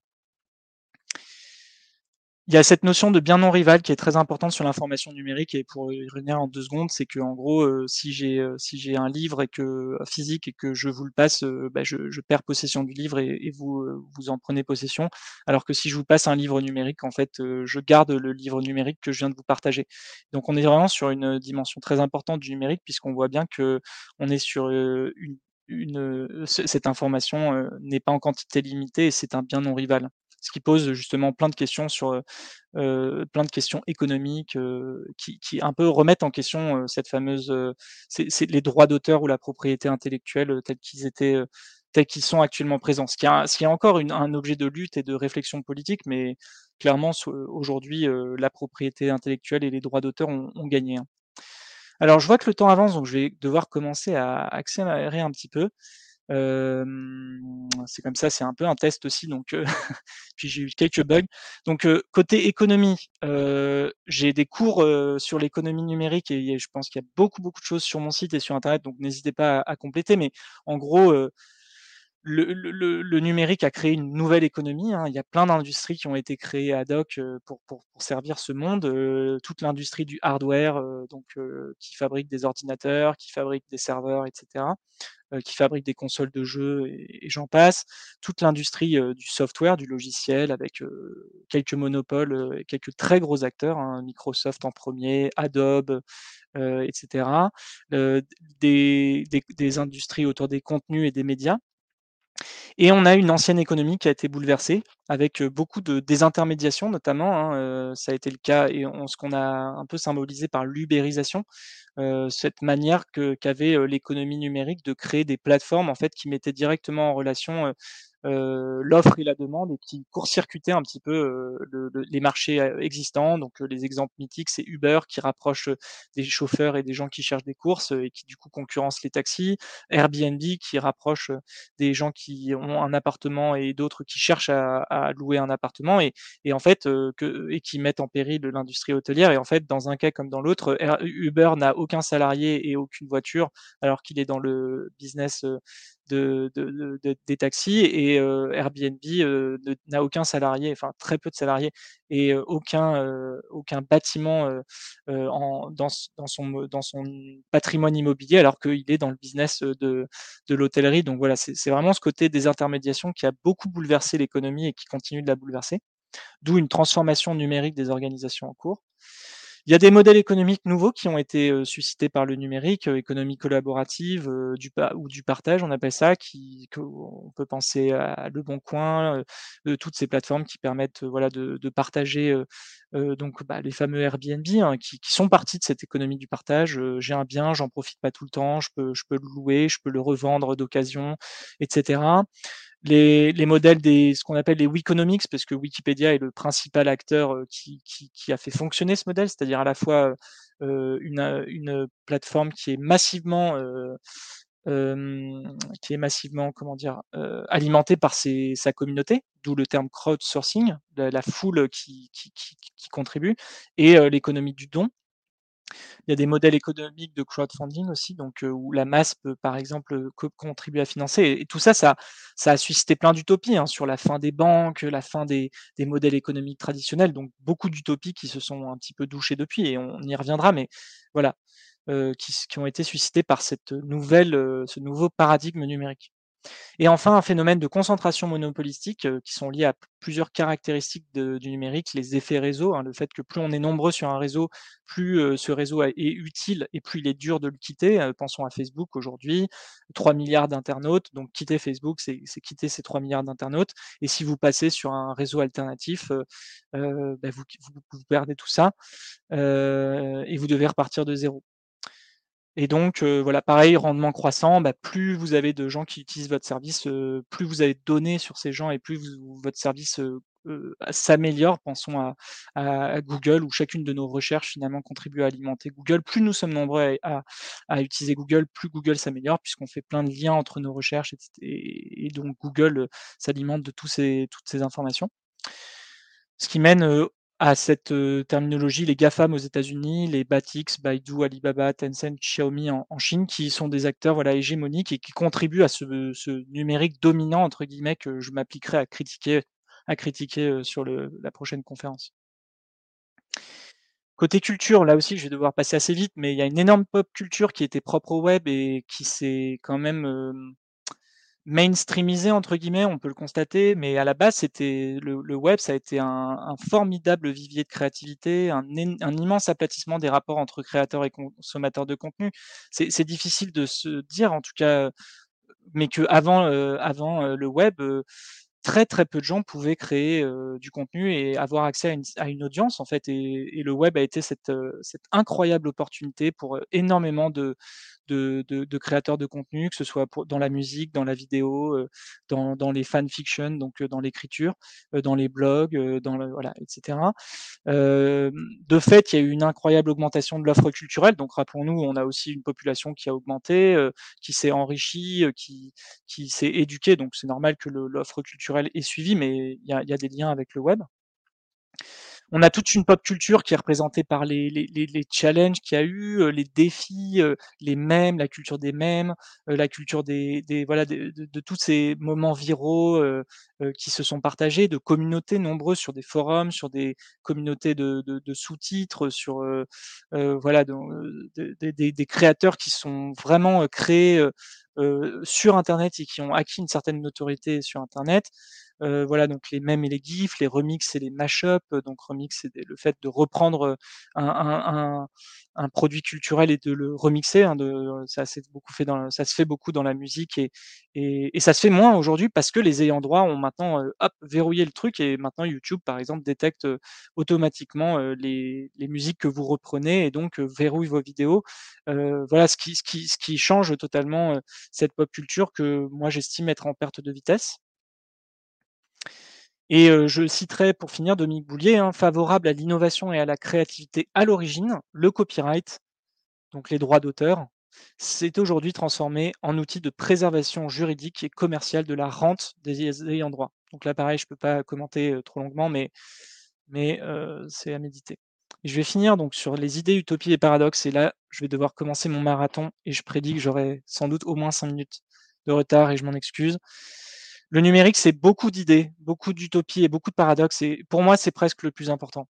il y a cette notion de bien non rival qui est très importante sur l'information numérique et pour y revenir en deux secondes, c'est que en gros, euh, si j'ai euh, si j'ai un livre et que euh, physique et que je vous le passe, bah, je, je, perds possession du livre et, et vous vous en prenez possession. Alors que si je vous passe un livre numérique, en fait, je garde le livre numérique que je viens de vous partager. Donc on est vraiment sur une dimension très importante du numérique puisqu'on voit bien que on est sur une une, cette information n'est pas en quantité limitée et c'est un bien non rival ce qui pose justement plein de questions sur euh, plein de questions économiques euh, qui, qui, un peu remettent en question euh, cette fameuse c'est les droits d'auteur ou la propriété intellectuelle tels qu'ils étaient tels qu'ils sont actuellement présents. Ce qui est, ce qui encore une, un objet de lutte et de réflexion politique, mais clairement aujourd'hui la propriété intellectuelle et les droits d'auteur ont, ont, gagné. Hein. Alors je vois que le temps avance, donc je vais devoir commencer à accélérer un petit peu c'est comme ça, c'est un peu un test aussi, donc puis j'ai eu quelques bugs. Donc côté économie, j'ai des cours sur l'économie numérique et je pense qu'il y a beaucoup beaucoup de choses sur mon site et sur internet, donc n'hésitez pas à, compléter. Mais en gros, le, le, le, numérique a créé une nouvelle économie. Hein. Il y a plein d'industries qui ont été créées ad hoc pour, pour, pour servir ce monde. toute l'industrie du hardware, donc qui fabrique des ordinateurs, qui fabrique des serveurs, etc. Euh, qui fabriquent des consoles de jeux et, j'en passe. Toute l'industrie euh, du software, du logiciel, avec euh, quelques monopoles et quelques très gros acteurs, hein, Microsoft en premier, Adobe, etc. Des, des, des industries autour des contenus et des médias. Et on a une ancienne économie qui a été bouleversée, avec beaucoup de désintermédiation notamment. Hein, ça a été le cas et ce qu'on a un peu symbolisé par l'ubérisation, cette manière qu'avait l'économie numérique de créer des plateformes en fait qui mettaient directement en relation l'offre et la demande et qui court-circuitait un petit peu le, le, les marchés existants. Donc les exemples mythiques, c'est Uber qui rapproche des chauffeurs et des gens qui cherchent des courses et qui du coup concurrence les taxis, Airbnb qui rapproche des gens qui ont un appartement et d'autres qui cherchent à, à, louer un appartement et, et en fait que, et qui mettent en péril l'industrie hôtelière. Et en fait, dans un cas comme dans l'autre, Uber n'a aucun salarié et aucune voiture alors qu'il est dans le business de, de, de, des taxis et euh, Airbnb euh, n'a aucun salarié, enfin très peu de salariés et euh, aucun, aucun bâtiment en, dans, dans, son, dans son patrimoine immobilier alors qu'il est dans le business de, de l'hôtellerie. Donc voilà, c'est vraiment ce côté des intermédiations qui a beaucoup bouleversé l'économie et qui continue de la bouleverser, d'où une transformation numérique des organisations en cours. Il y a des modèles économiques nouveaux qui ont été euh, suscités par le numérique, euh, économie collaborative euh, du, ou du partage, on appelle ça, qui, on peut penser à Le Bon Coin, toutes ces plateformes qui permettent voilà, de, de partager donc bah, les fameux Airbnb hein, qui, qui, sont partis de cette économie du partage. J'ai un bien, j'en profite pas tout le temps, je peux, je peux le louer, je peux le revendre d'occasion, etc les, les, modèles des ce qu'on appelle les Wikinomics, parce que Wikipédia est le principal acteur euh, qui, a fait fonctionner ce modèle, c'est-à-dire à la fois euh, une, plateforme qui est massivement euh, alimentée par sa communauté, d'où le terme crowdsourcing, la, foule qui, contribue, et l'économie du don, il y a des modèles économiques de crowdfunding aussi, donc où la masse peut, par exemple, contribuer à financer. Et, tout ça, ça, ça a suscité plein d'utopies hein, sur la fin des banques, la fin des, modèles économiques traditionnels. Donc beaucoup d'utopies qui se sont un petit peu douchées depuis, et on y reviendra. Mais voilà, euh, qui, qui, ont été suscitées par cette nouvelle, ce nouveau paradigme numérique. Et enfin, un phénomène de concentration monopolistique qui sont liés à plusieurs caractéristiques du numérique, les effets réseau, hein, le fait que plus on est nombreux sur un réseau, plus ce réseau est utile et plus il est dur de le quitter. pensons à Facebook aujourd'hui, 3 milliards d'internautes, donc quitter Facebook, c'est quitter ces 3 milliards d'internautes. Et si vous passez sur un réseau alternatif, bah, vous, perdez tout ça et vous devez repartir de zéro. Et donc, voilà, pareil, rendement croissant, bah, plus vous avez de gens qui utilisent votre service, plus vous avez de données sur ces gens et plus votre service s'améliore. Pensons à, Google, où chacune de nos recherches finalement contribue à alimenter Google. Plus nous sommes nombreux à, utiliser Google, plus Google s'améliore, puisqu'on fait plein de liens entre nos recherches, et, donc Google s'alimente de toutes ces informations. Ce qui mène à cette terminologie, les GAFAM aux États-Unis, les Batix, Baidu, Alibaba, Tencent, Xiaomi en, Chine, qui sont des acteurs voilà, hégémoniques et qui contribuent à ce, numérique dominant, entre guillemets, que je m'appliquerai à critiquer, à critiquer sur la prochaine conférence. Côté culture, là aussi, je vais devoir passer assez vite, mais il y a une énorme pop culture qui était propre au web et qui s'est quand même mainstreamisé entre guillemets, on peut le constater, mais à la base, c'était le, web, ça a été un, formidable vivier de créativité, un, immense aplatissement des rapports entre créateurs et consommateurs de contenu. C'est difficile de se dire, en tout cas, mais que avant, euh, avant euh, le web, euh, très très peu de gens pouvaient créer du contenu et avoir accès à une, audience en fait. Et, le web a été cette, incroyable opportunité pour énormément de, créateurs de contenu, que ce soit dans la musique, dans la vidéo, dans, les fanfictions, donc dans l'écriture, dans les blogs, dans le, voilà, etc. de fait, il y a eu une incroyable augmentation de l'offre culturelle. Donc rappelons-nous, on a aussi une population qui a augmenté, qui s'est enrichie, qui, qui s'est éduquée. Donc c'est normal que l'offre culturelle ait suivi, mais il y a, des liens avec le web. On a toute une pop culture qui est représentée par les, les, challenges qu'il y a eu, euh, les défis, euh, les mèmes, la culture des mèmes, euh, la culture des, voilà de, tous ces moments viraux qui se sont partagés, de communautés nombreuses sur des forums, sur des communautés de, de sous-titres, sur voilà des, créateurs qui sont vraiment créés sur Internet et qui ont acquis une certaine notoriété sur Internet. Euh, voilà, donc les mèmes et les gifs, les remix et les mashups. Donc remix, c'est le fait de reprendre un, produit culturel et de le remixer. Hein, de, ça, beaucoup fait dans, ça se fait beaucoup dans la musique et, et, ça se fait moins aujourd'hui parce que les ayants droit ont maintenant hop, verrouillé le truc et maintenant YouTube, par exemple, détecte automatiquement les, les, musiques que vous reprenez et donc verrouille vos vidéos. voilà ce qui, ce, qui, ce qui change totalement cette pop culture que moi j'estime être en perte de vitesse. Et je citerai pour finir Dominique Boulier, hein, favorable à l'innovation et à la créativité à l'origine, le copyright, donc les droits d'auteur, s'est aujourd'hui transformé en outil de préservation juridique et commerciale de la rente des ayants droit. Donc là, pareil, je ne peux pas commenter trop longuement, mais, mais c'est à méditer. Je vais finir donc sur les idées, utopies et paradoxes. Et là, je vais devoir commencer mon marathon et je prédis que j'aurai sans doute au moins 5 minutes de retard et je m'en excuse le numérique, c'est beaucoup d'idées, beaucoup d'utopies et beaucoup de paradoxes. Et pour moi, c'est presque le plus important.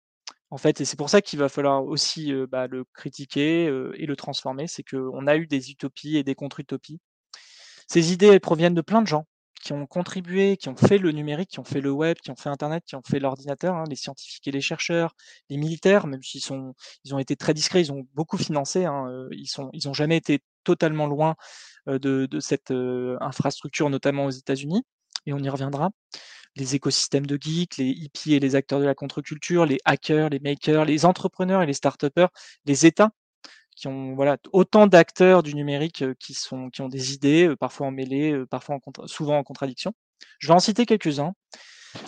En fait, et c'est pour ça qu'il va falloir aussi bah, le critiquer et le transformer. C'est qu'on a eu des utopies et des contre-utopies. Ces idées, elles proviennent de plein de gens qui ont contribué, qui ont fait le numérique, qui ont fait le web, qui ont fait Internet, qui ont fait l'ordinateur, hein, les scientifiques et les chercheurs, les militaires, même s'ils sont, ils ont été très discrets, ils ont beaucoup financé, hein, ils sont, ont jamais été totalement loin de, de, cette infrastructure, notamment aux États-Unis et on y reviendra. Les écosystèmes de geeks, les hippies et les acteurs de la contre-culture, les hackers, les makers, les entrepreneurs et les start les États qui ont voilà autant d'acteurs du numérique qui sont qui ont des idées, parfois emmêlées, parfois en souvent en contradiction. Je vais en citer quelques-uns.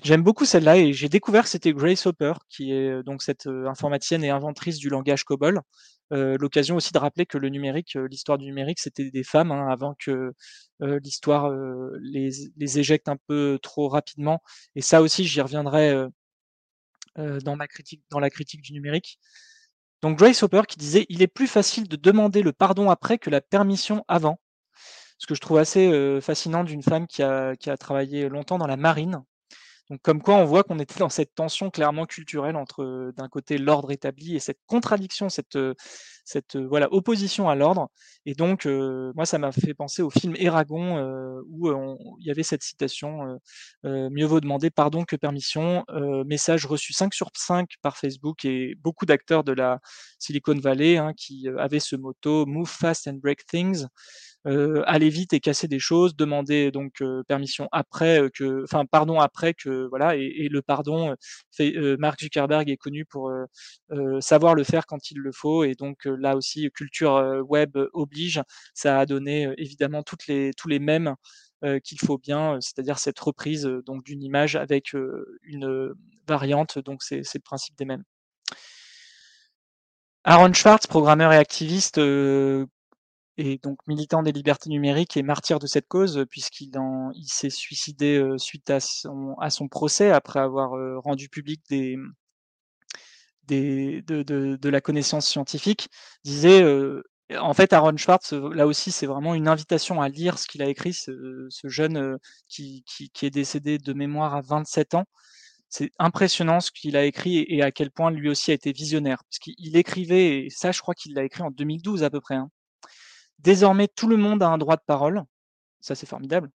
J'aime beaucoup celle-là et j'ai découvert que c'était Grace Hopper, qui est donc cette informaticienne et inventrice du langage COBOL. L'occasion aussi de rappeler que le numérique, l'histoire du numérique, c'était des femmes hein, avant que l'histoire les, les, éjecte un peu trop rapidement. Et ça aussi, j'y reviendrai dans ma critique, dans la critique du numérique. Donc Grace Hopper qui disait il est plus facile de demander le pardon après que la permission avant. Ce que je trouve assez fascinant d'une femme qui a, qui a travaillé longtemps dans la marine Donc comme quoi on voit qu'on était dans cette tension clairement culturelle entre, heu, d'un côté l'ordre établi et cette contradiction, cette, heu, cette, heu, voilà opposition à l'ordre. Et donc moi ça m'a fait penser au film Eragon, où, il y avait cette citation, «Mieux vaut demander pardon que permission», message reçu 5 sur 5 par Facebook et beaucoup d'acteurs de la Silicon Valley, hein, qui, avaient ce motto: «Move fast and break things», heu, aller vite et casser des choses, demander donc permission après, que enfin pardon après que voilà et le pardon, fait Mark Zuckerberg est connu pour, savoir le faire quand il le faut et donc là aussi culture, web oblige. Ça a donné, évidemment toutes les tous les mèmes, heu, qu'il faut bien, c'est-à-dire cette reprise, donc d'une image avec, une, variante donc c'est le principe des mèmes. Aaron Swartz, programmeur et activiste, et donc militant des libertés numériques et martyr de cette cause, heu, puisqu'il il s'est suicidé, heu, suite à son à son procès après avoir, heu, rendu public des, des de de de la connaissance scientifique, disait, heu en fait Aaron Swartz, heu, là aussi c'est vraiment une invitation à lire ce qu'il a écrit ce ce jeune, heu, qui qui qui est décédé de mémoire à 27 ans. C'est impressionnant ce qu'il a écrit et à quel point lui aussi a été visionnaire. Parce qu'il il écrivait et ça je crois qu'il l'a écrit en 2012 à peu près, hein. Désormais tout le monde a un droit de parole, ça c'est formidable.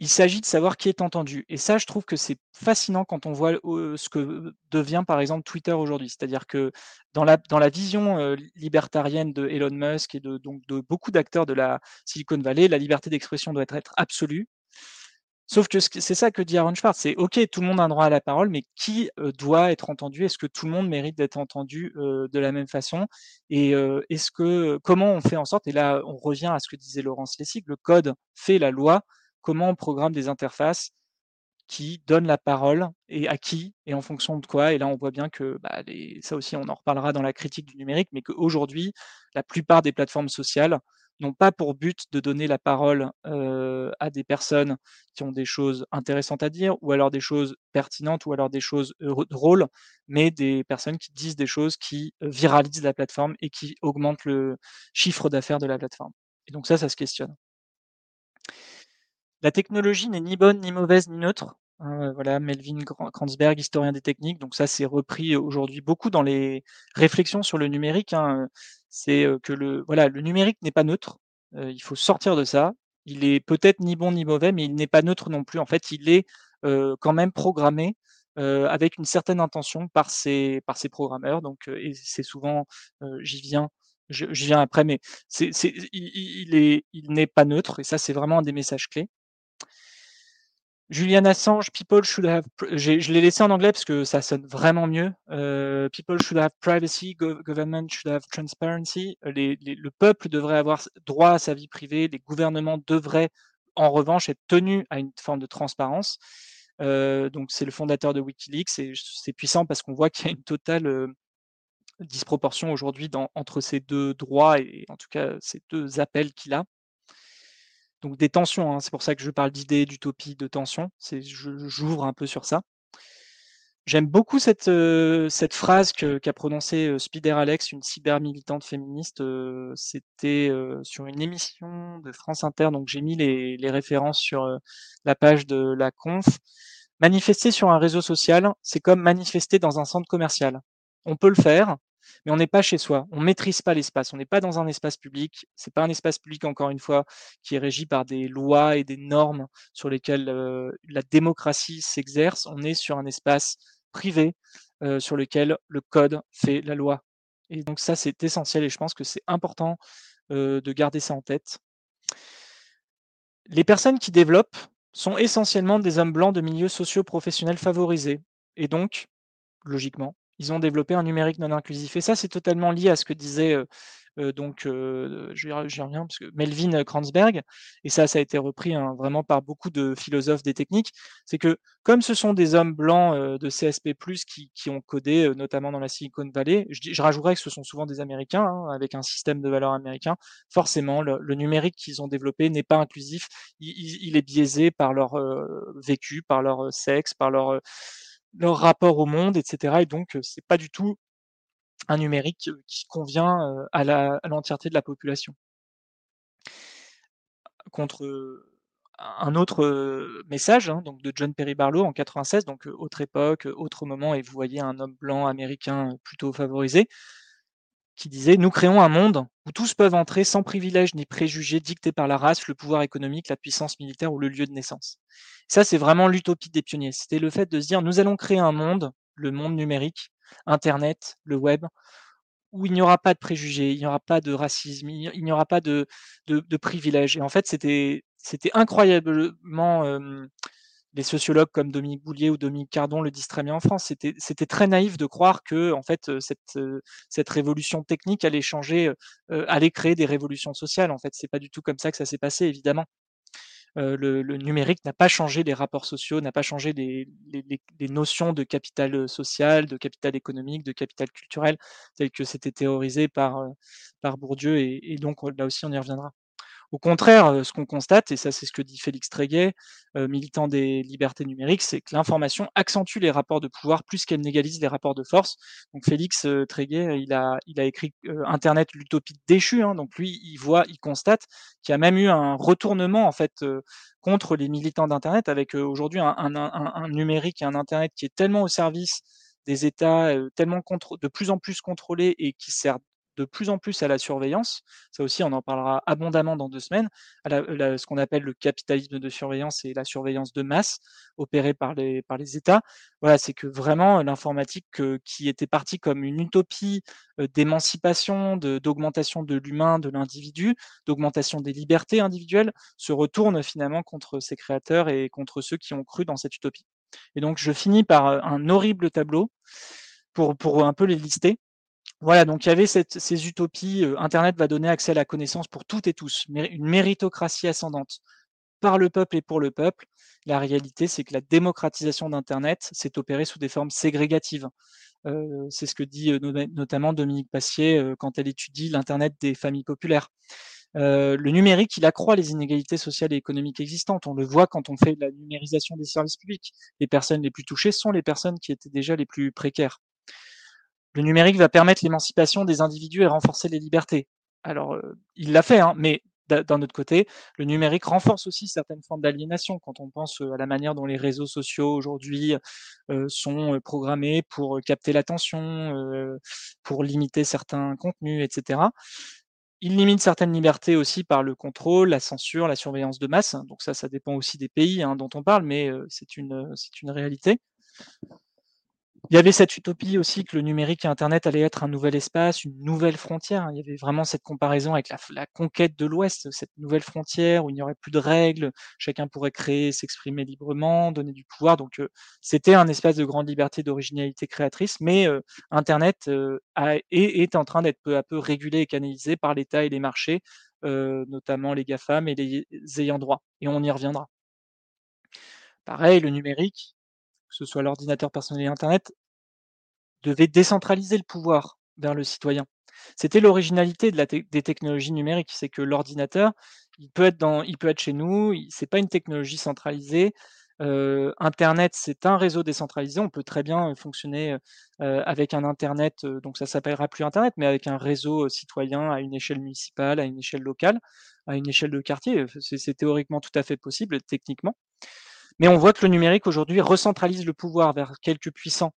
Il s'agit de savoir qui est entendu et ça je trouve que c'est fascinant quand on voit, ce que devient par exemple Twitter aujourd'hui. C'est-à-dire que dans la vision, libertarienne de Elon Musk et de donc de beaucoup d'acteurs de la Silicon Valley, la liberté d'expression doit être absolue. Sauf que c'est ça que dit Aaron Swartz, c'est OK, tout le monde a un droit à la parole, mais qui, heu, doit être entendu? Est-ce que tout le monde mérite d'être entendu, heu, de la même façon? Et heu, est-ce que comment on fait en sorte et là on revient à ce que disait Laurence Lessig, le code fait la loi. Comment on programme des interfaces qui donnent la parole et à qui et en fonction de quoi? Et là on voit bien que, bah, ça aussi on en reparlera dans la critique du numérique, mais qu'aujourd'hui la plupart des plateformes sociales n'ont pas pour but de donner la parole, à des personnes qui ont des choses intéressantes à dire ou alors des choses pertinentes ou alors des choses drôles, mais des personnes qui disent des choses qui, viralisent la plateforme et qui augmentent le chiffre d'affaires de la plateforme. Et donc ça, ça se questionne. La technologie n'est ni bonne, ni mauvaise, ni neutre. Heu, voilà, Melvin Kran Kranzberg, historien des techniques, donc ça c'est repris aujourd'hui beaucoup dans les réflexions sur le numérique, hein, c'est, que le voilà, le numérique n'est pas neutre, il faut sortir de ça. Il est peut-être ni bon ni mauvais, mais il n'est pas neutre non plus. En fait, il est, quand même programmé, avec une certaine intention par ses par programmeurs donc et c'est souvent, j'y viens j'y viens après, mais c'est c'est il est il n'est pas neutre et ça c'est vraiment un des messages clés. Julian Assange, people should have je l'ai laissé en anglais parce que ça sonne vraiment mieux, heu, people should have privacy, gov government should have transparency. Les le peuple devrait avoir droit à sa vie privée, les gouvernements devraient en revanche être tenus à une forme de transparence. Heu, donc c'est le fondateur de WikiLeaks et c'est puissant parce qu'on voit qu'il y a une totale, disproportion aujourd'hui entre ces 2 droits et en tout cas ces 2 appels qu'il a. Donc des tensions, hein, c'est pour ça que je parle d'idées, d'utopie, de tensions, j'ouvre un peu sur ça. J'aime beaucoup cette, cette phrase qu'a prononcée, heu, Spider Alex, une cyber militante féministe, heu, c'était, sur une émission de France Inter, donc j'ai mis les références sur, la page de la conf. Manifester sur un réseau social, c'est comme manifester dans un centre commercial. On peut le faire, mais on n'est pas chez soi. On maîtrise pas l'espace. On n'est pas dans un espace public. C'est pas un espace public, encore une fois, qui est régi par des lois et des normes sur lesquelles, heu, la démocratie s'exerce. On est sur un espace privé, heu, sur lequel le code fait la loi. Et donc ça, c'est essentiel et je pense que c'est important, heu, de garder ça en tête. Les personnes qui développent sont essentiellement des hommes blancs de milieux socio-professionnels favorisés et donc, logiquement, ils ont développé un numérique non inclusif et ça, c'est totalement lié à ce que disait, heu heu, donc heu, j'y re j'y reviens parce que Melvin Kranzberg et ça, ça a été repris, hein, vraiment par beaucoup de philosophes des techniques. C'est que comme ce sont des hommes blancs, heu, de CSP+ qui qui ont codé, heu, notamment dans la Silicon Valley, je je rajouterais que ce sont souvent des américains, hein, avec un système de valeurs américain. Forcément, le le numérique qu'ils ont développé n'est pas inclusif. I i il est biaisé par leur, heu, vécu, par leur, sexe, par leur, leur rapport au monde et cetera et donc c'est pas du tout un numérique, qui convient, à l'entièreté de la population. Contre, un autre message hein, donc de John Perry Barlow en 96, donc autre époque, autre moment, et vous voyez un homme blanc américain plutôt favorisé, qui disait Nous créons un monde où tous peuvent entrer sans privilèges ni préjugés dictés par la race, le pouvoir économique, la puissance militaire ou le lieu de naissance. Ça, c'est vraiment l'utopie des pionniers. C'était le fait de se dire Nous allons créer un monde, le monde numérique, Internet, le web, où il n'y aura pas de préjugés, il n'y aura pas de racisme, il n'y aura pas de, de, privilèges. Et en fait, c'était, c'était incroyablement. Les sociologues comme Dominique Boulier ou Dominique Cardon le disent très bien en France. C'était, très naïf de croire que en fait cette, cette révolution technique allait changer, allait créer des révolutions sociales. En fait, c'est pas du tout comme ça que ça s'est passé, évidemment. Euh, le, numérique n'a pas changé les rapports sociaux, n'a pas changé les, notions de capital euh, social, de capital économique, de capital culturel, tel que c'était théorisé par, euh, par Bourdieu, et, donc là aussi on y reviendra. Au contraire, ce qu'on constate, et ça c'est ce que dit Félix Tréguet, militant des libertés numériques, c'est que l'information accentue les rapports de pouvoir plus qu'elle négalise les rapports de force. Donc Félix Tréguet, il a, écrit Internet, l'utopie déchue. Hein, donc lui, il voit, il constate qu'il y a même eu un retournement en fait contre les militants d'Internet, avec aujourd'hui un, numérique et un Internet qui est tellement au service des États, tellement de plus en plus contrôlés et qui sert de plus en plus à la surveillance. Ça aussi, on en parlera abondamment dans deux semaines. À ce qu'on appelle le capitalisme de surveillance et la surveillance de masse opérée par les, États. Voilà, c'est que vraiment l'informatique qui était partie comme une utopie d'émancipation, d'augmentation de l'humain, de l'individu, d'augmentation des libertés individuelles, se retourne finalement contre ses créateurs et contre ceux qui ont cru dans cette utopie. Et donc, je finis par un horrible tableau pour, pour un peu les lister. Voilà, donc il y avait ces utopies. Internet va donner accès à la connaissance pour toutes et tous, une méritocratie ascendante par le peuple et pour le peuple. La réalité, c'est que la démocratisation d'Internet s'est opérée sous des formes ségrégatives. c'est ce que dit notamment Dominique Passier quand elle étudie l'Internet des familles populaires. le numérique, il accroît les inégalités sociales et économiques existantes. On le voit quand on fait la numérisation des services publics. Les personnes les plus touchées sont les personnes qui étaient déjà les plus précaires. Le numérique va permettre l'émancipation des individus et renforcer les libertés. Alors, euh, il l'a fait, hein, mais d'un autre côté, le numérique renforce aussi certaines formes d'aliénation quand on pense euh, à la manière dont les réseaux sociaux aujourd'hui euh, sont programmés pour capter l'attention, pour limiter certains contenus, etc. Il limite certaines libertés aussi par le contrôle, la censure, la surveillance de masse. Donc ça, ça dépend aussi des pays hein, dont on parle, mais c'est une, une réalité. Il y avait cette utopie aussi que le numérique et Internet allaient être un nouvel espace, une nouvelle frontière. Il y avait vraiment cette comparaison avec la, conquête de l'Ouest, cette nouvelle frontière où il n'y aurait plus de règles, chacun pourrait créer, s'exprimer librement, donner du pouvoir. Donc c'était un espace de grande liberté, d'originalité créatrice, mais Internet est, en train d'être peu à peu régulé et canalisé par l'État et les marchés, notamment les GAFAM et les ayants droit. Et on y reviendra. Pareil, le numérique, que ce soit l'ordinateur personnel et Internet, devait décentraliser le pouvoir vers le citoyen. C'était l'originalité de des technologies numériques, c'est que l'ordinateur, il peut être chez nous, c'est pas une technologie centralisée. Internet, c'est un réseau décentralisé. On peut très bien fonctionner avec un Internet, donc ça s'appellera plus Internet, mais avec un réseau citoyen à une échelle municipale, à une échelle locale, à une échelle de quartier. C'est théoriquement tout à fait possible, techniquement. Mais on voit que le numérique aujourd'hui recentralise le pouvoir vers quelques puissants,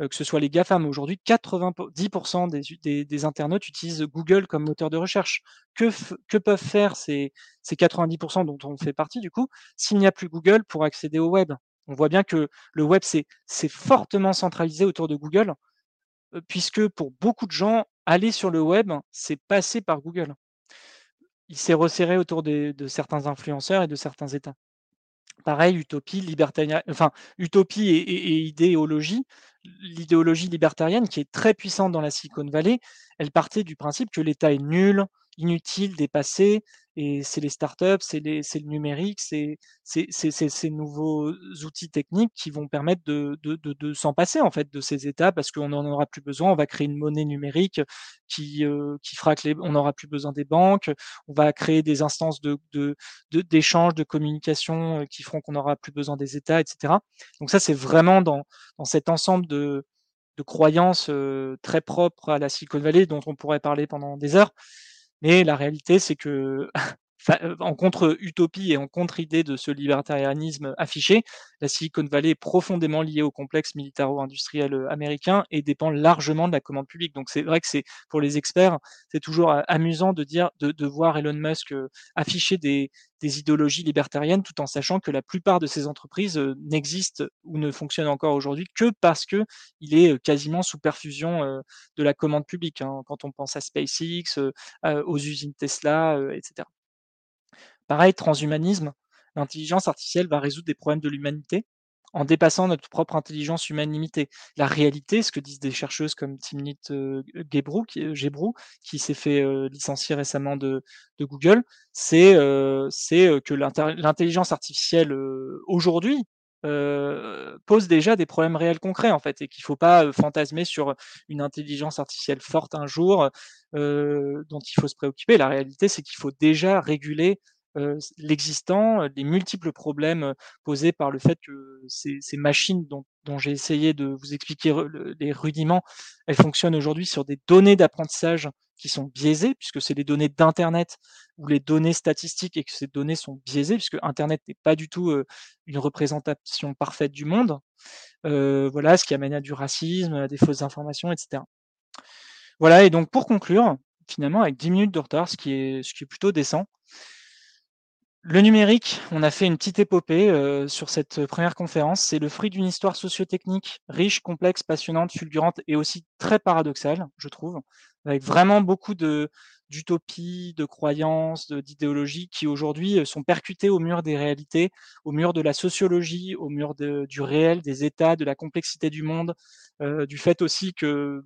euh, que ce soit les GAFAM. Aujourd'hui, 90% des, internautes utilisent Google comme moteur de recherche. Que, peuvent faire ces, ces 90% dont on fait partie du coup s'il n'y a plus Google pour accéder au web? On voit bien que le web, c'est fortement centralisé autour de Google, euh, puisque pour beaucoup de gens, aller sur le web, c'est passer par Google. Il s'est resserré autour de certains influenceurs et de certains États. Pareil, utopie, libertarienne, enfin, utopie et, idéologie. L'idéologie libertarienne, qui est très puissante dans la Silicon Valley, elle partait du principe que l'État est nul, inutile, dépassé, et c'est les startups, c'est le numérique, c'est ces nouveaux outils techniques qui vont permettre de, s'en passer en fait de ces états parce qu'on n'en aura plus besoin. On va créer une monnaie numérique qui, euh, qui fera que on n'aura plus besoin des banques. On va créer des instances de, d'échange, de, communication euh, qui feront qu'on n'aura plus besoin des États, etc. Donc ça, c'est vraiment dans, dans cet ensemble de, croyances euh, très propres à la Silicon Valley dont on pourrait parler pendant des heures. Mais la réalité, c'est que en contre-utopie et en contre-idée de ce libertarianisme affiché, la Silicon Valley est profondément liée au complexe militaro-industriel américain et dépend largement de la commande publique. Donc c'est vrai que c'est pour les experts, c'est toujours amusant de dire de, de voir Elon Musk afficher des, des idéologies libertariennes tout en sachant que la plupart de ces entreprises n'existent ou ne fonctionnent encore aujourd'hui que parce que il est quasiment sous perfusion de la commande publique. Hein, quand on pense à SpaceX, aux usines Tesla, etc. Pareil, transhumanisme, l'intelligence artificielle va résoudre des problèmes de l'humanité en dépassant notre propre intelligence humaine limitée. La réalité, ce que disent des chercheuses comme Timnit euh, Gebru, qui, euh, qui s'est fait euh, licencier récemment de, de Google, c'est euh, que l'intelligence artificielle aujourd'hui pose déjà des problèmes réels concrets en fait, et qu'il ne faut pas fantasmer sur une intelligence artificielle forte un jour dont il faut se préoccuper. La réalité, c'est qu'il faut déjà réguler l'existant, les multiples problèmes posés par le fait que ces, ces machines dont, dont j'ai essayé de vous expliquer les rudiments, elles fonctionnent aujourd'hui sur des données d'apprentissage qui sont biaisées, puisque c'est les données d'Internet ou les données statistiques et que ces données sont biaisées, puisque Internet n'est pas du tout une représentation parfaite du monde. Euh, voilà, ce qui amène à du racisme, à des fausses informations, etc. Voilà, et donc pour conclure, finalement, avec 10 minutes de retard, ce qui est, ce qui est plutôt décent, le numérique, on a fait une petite épopée euh, sur cette première conférence. C'est le fruit d'une histoire sociotechnique riche, complexe, passionnante, fulgurante et aussi très paradoxale, je trouve, avec vraiment beaucoup de d'utopies, de croyances, d'idéologies qui aujourd'hui euh, sont percutées au mur des réalités, au mur de la sociologie, au mur du réel, des états, de la complexité du monde, euh, du fait aussi que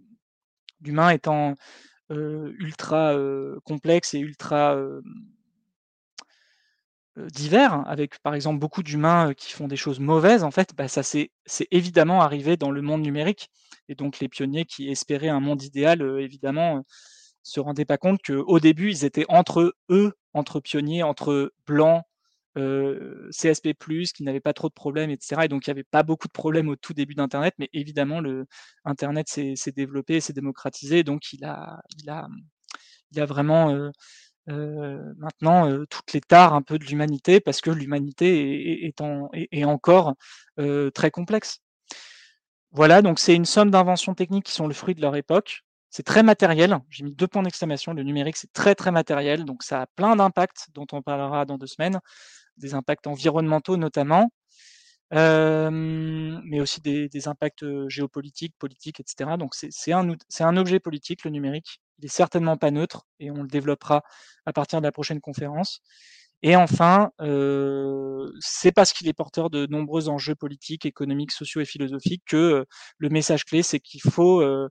l'humain étant ultra complexe et ultra divers, avec par exemple beaucoup d'humains qui font des choses mauvaises, en fait, bah, ça c'est évidemment arrivé dans le monde numérique. Et donc les pionniers qui espéraient un monde idéal, évidemment, se rendaient pas compte qu'au début, ils étaient entre eux, entre pionniers, entre blancs, euh, CSP+, qui n'avaient pas trop de problèmes, etc. Et donc il n'y avait pas beaucoup de problèmes au tout début d'Internet, mais évidemment, le Internet s'est développé, s'est démocratisé, donc il a, il a, il a vraiment euh, maintenant euh, toutes les tares un peu de l'humanité parce que l'humanité est, est, encore euh, très complexe. Voilà, donc c'est une somme d'inventions techniques qui sont le fruit de leur époque. C'est très matériel. J'ai mis deux points d'exclamation. Le numérique, c'est très très matériel, donc ça a plein d'impacts dont on parlera dans deux semaines, des impacts environnementaux notamment, mais aussi des, des, impacts géopolitiques, politiques, etc. Donc c'est un, un objet politique, le numérique. Il est certainement pas neutre et on le développera à partir de la prochaine conférence. Et enfin, euh, c'est parce qu'il est porteur de nombreux enjeux politiques, économiques, sociaux et philosophiques que le message clé, c'est qu'il faut euh,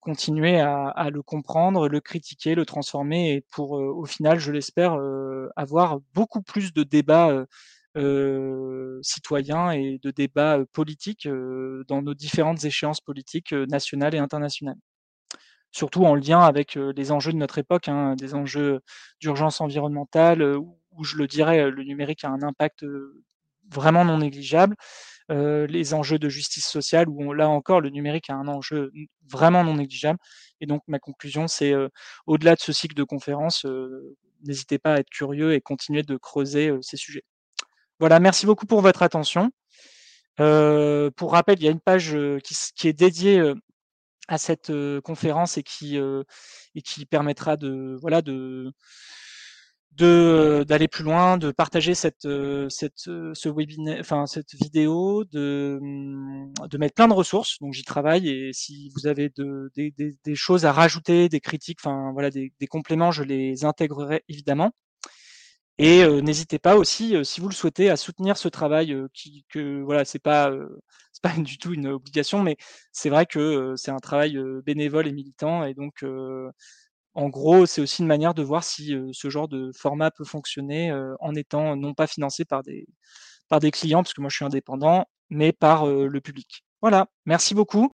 continuer à, à, le comprendre, le critiquer, le transformer et pour, au final, je l'espère, avoir beaucoup plus de débats euh, citoyens et de débats politiques dans nos différentes échéances politiques nationales et internationales. Surtout en lien avec les enjeux de notre époque, hein, des enjeux d'urgence environnementale, où, je le dirais, le numérique a un impact vraiment non négligeable. Euh, les enjeux de justice sociale, où là encore, le numérique a un enjeu vraiment non négligeable. Et donc, ma conclusion, c'est au-delà de ce cycle de conférences, n'hésitez pas à être curieux et continuer de creuser ces sujets. Voilà, merci beaucoup pour votre attention. Euh, pour rappel, il y a une page euh, qui, est dédiée euh, à cette conférence et qui, et qui permettra de voilà de d'aller plus loin, de partager cette, cette ce webinaire, enfin cette vidéo, de, mmh, de mettre plein de ressources. Donc j'y travaille et si vous avez de, des, des, choses à rajouter, des critiques, enfin voilà des, des compléments, je les intégrerai évidemment. Et n'hésitez pas aussi, si vous le souhaitez, à soutenir ce travail qui, que voilà, c'est pas c'est pas du tout une obligation, mais c'est vrai que c'est un travail bénévole et militant, et donc en gros, c'est aussi une manière de voir si ce genre de format peut fonctionner en étant non pas financé par des par des clients, parce que moi je suis indépendant, mais par le public. Voilà, merci beaucoup.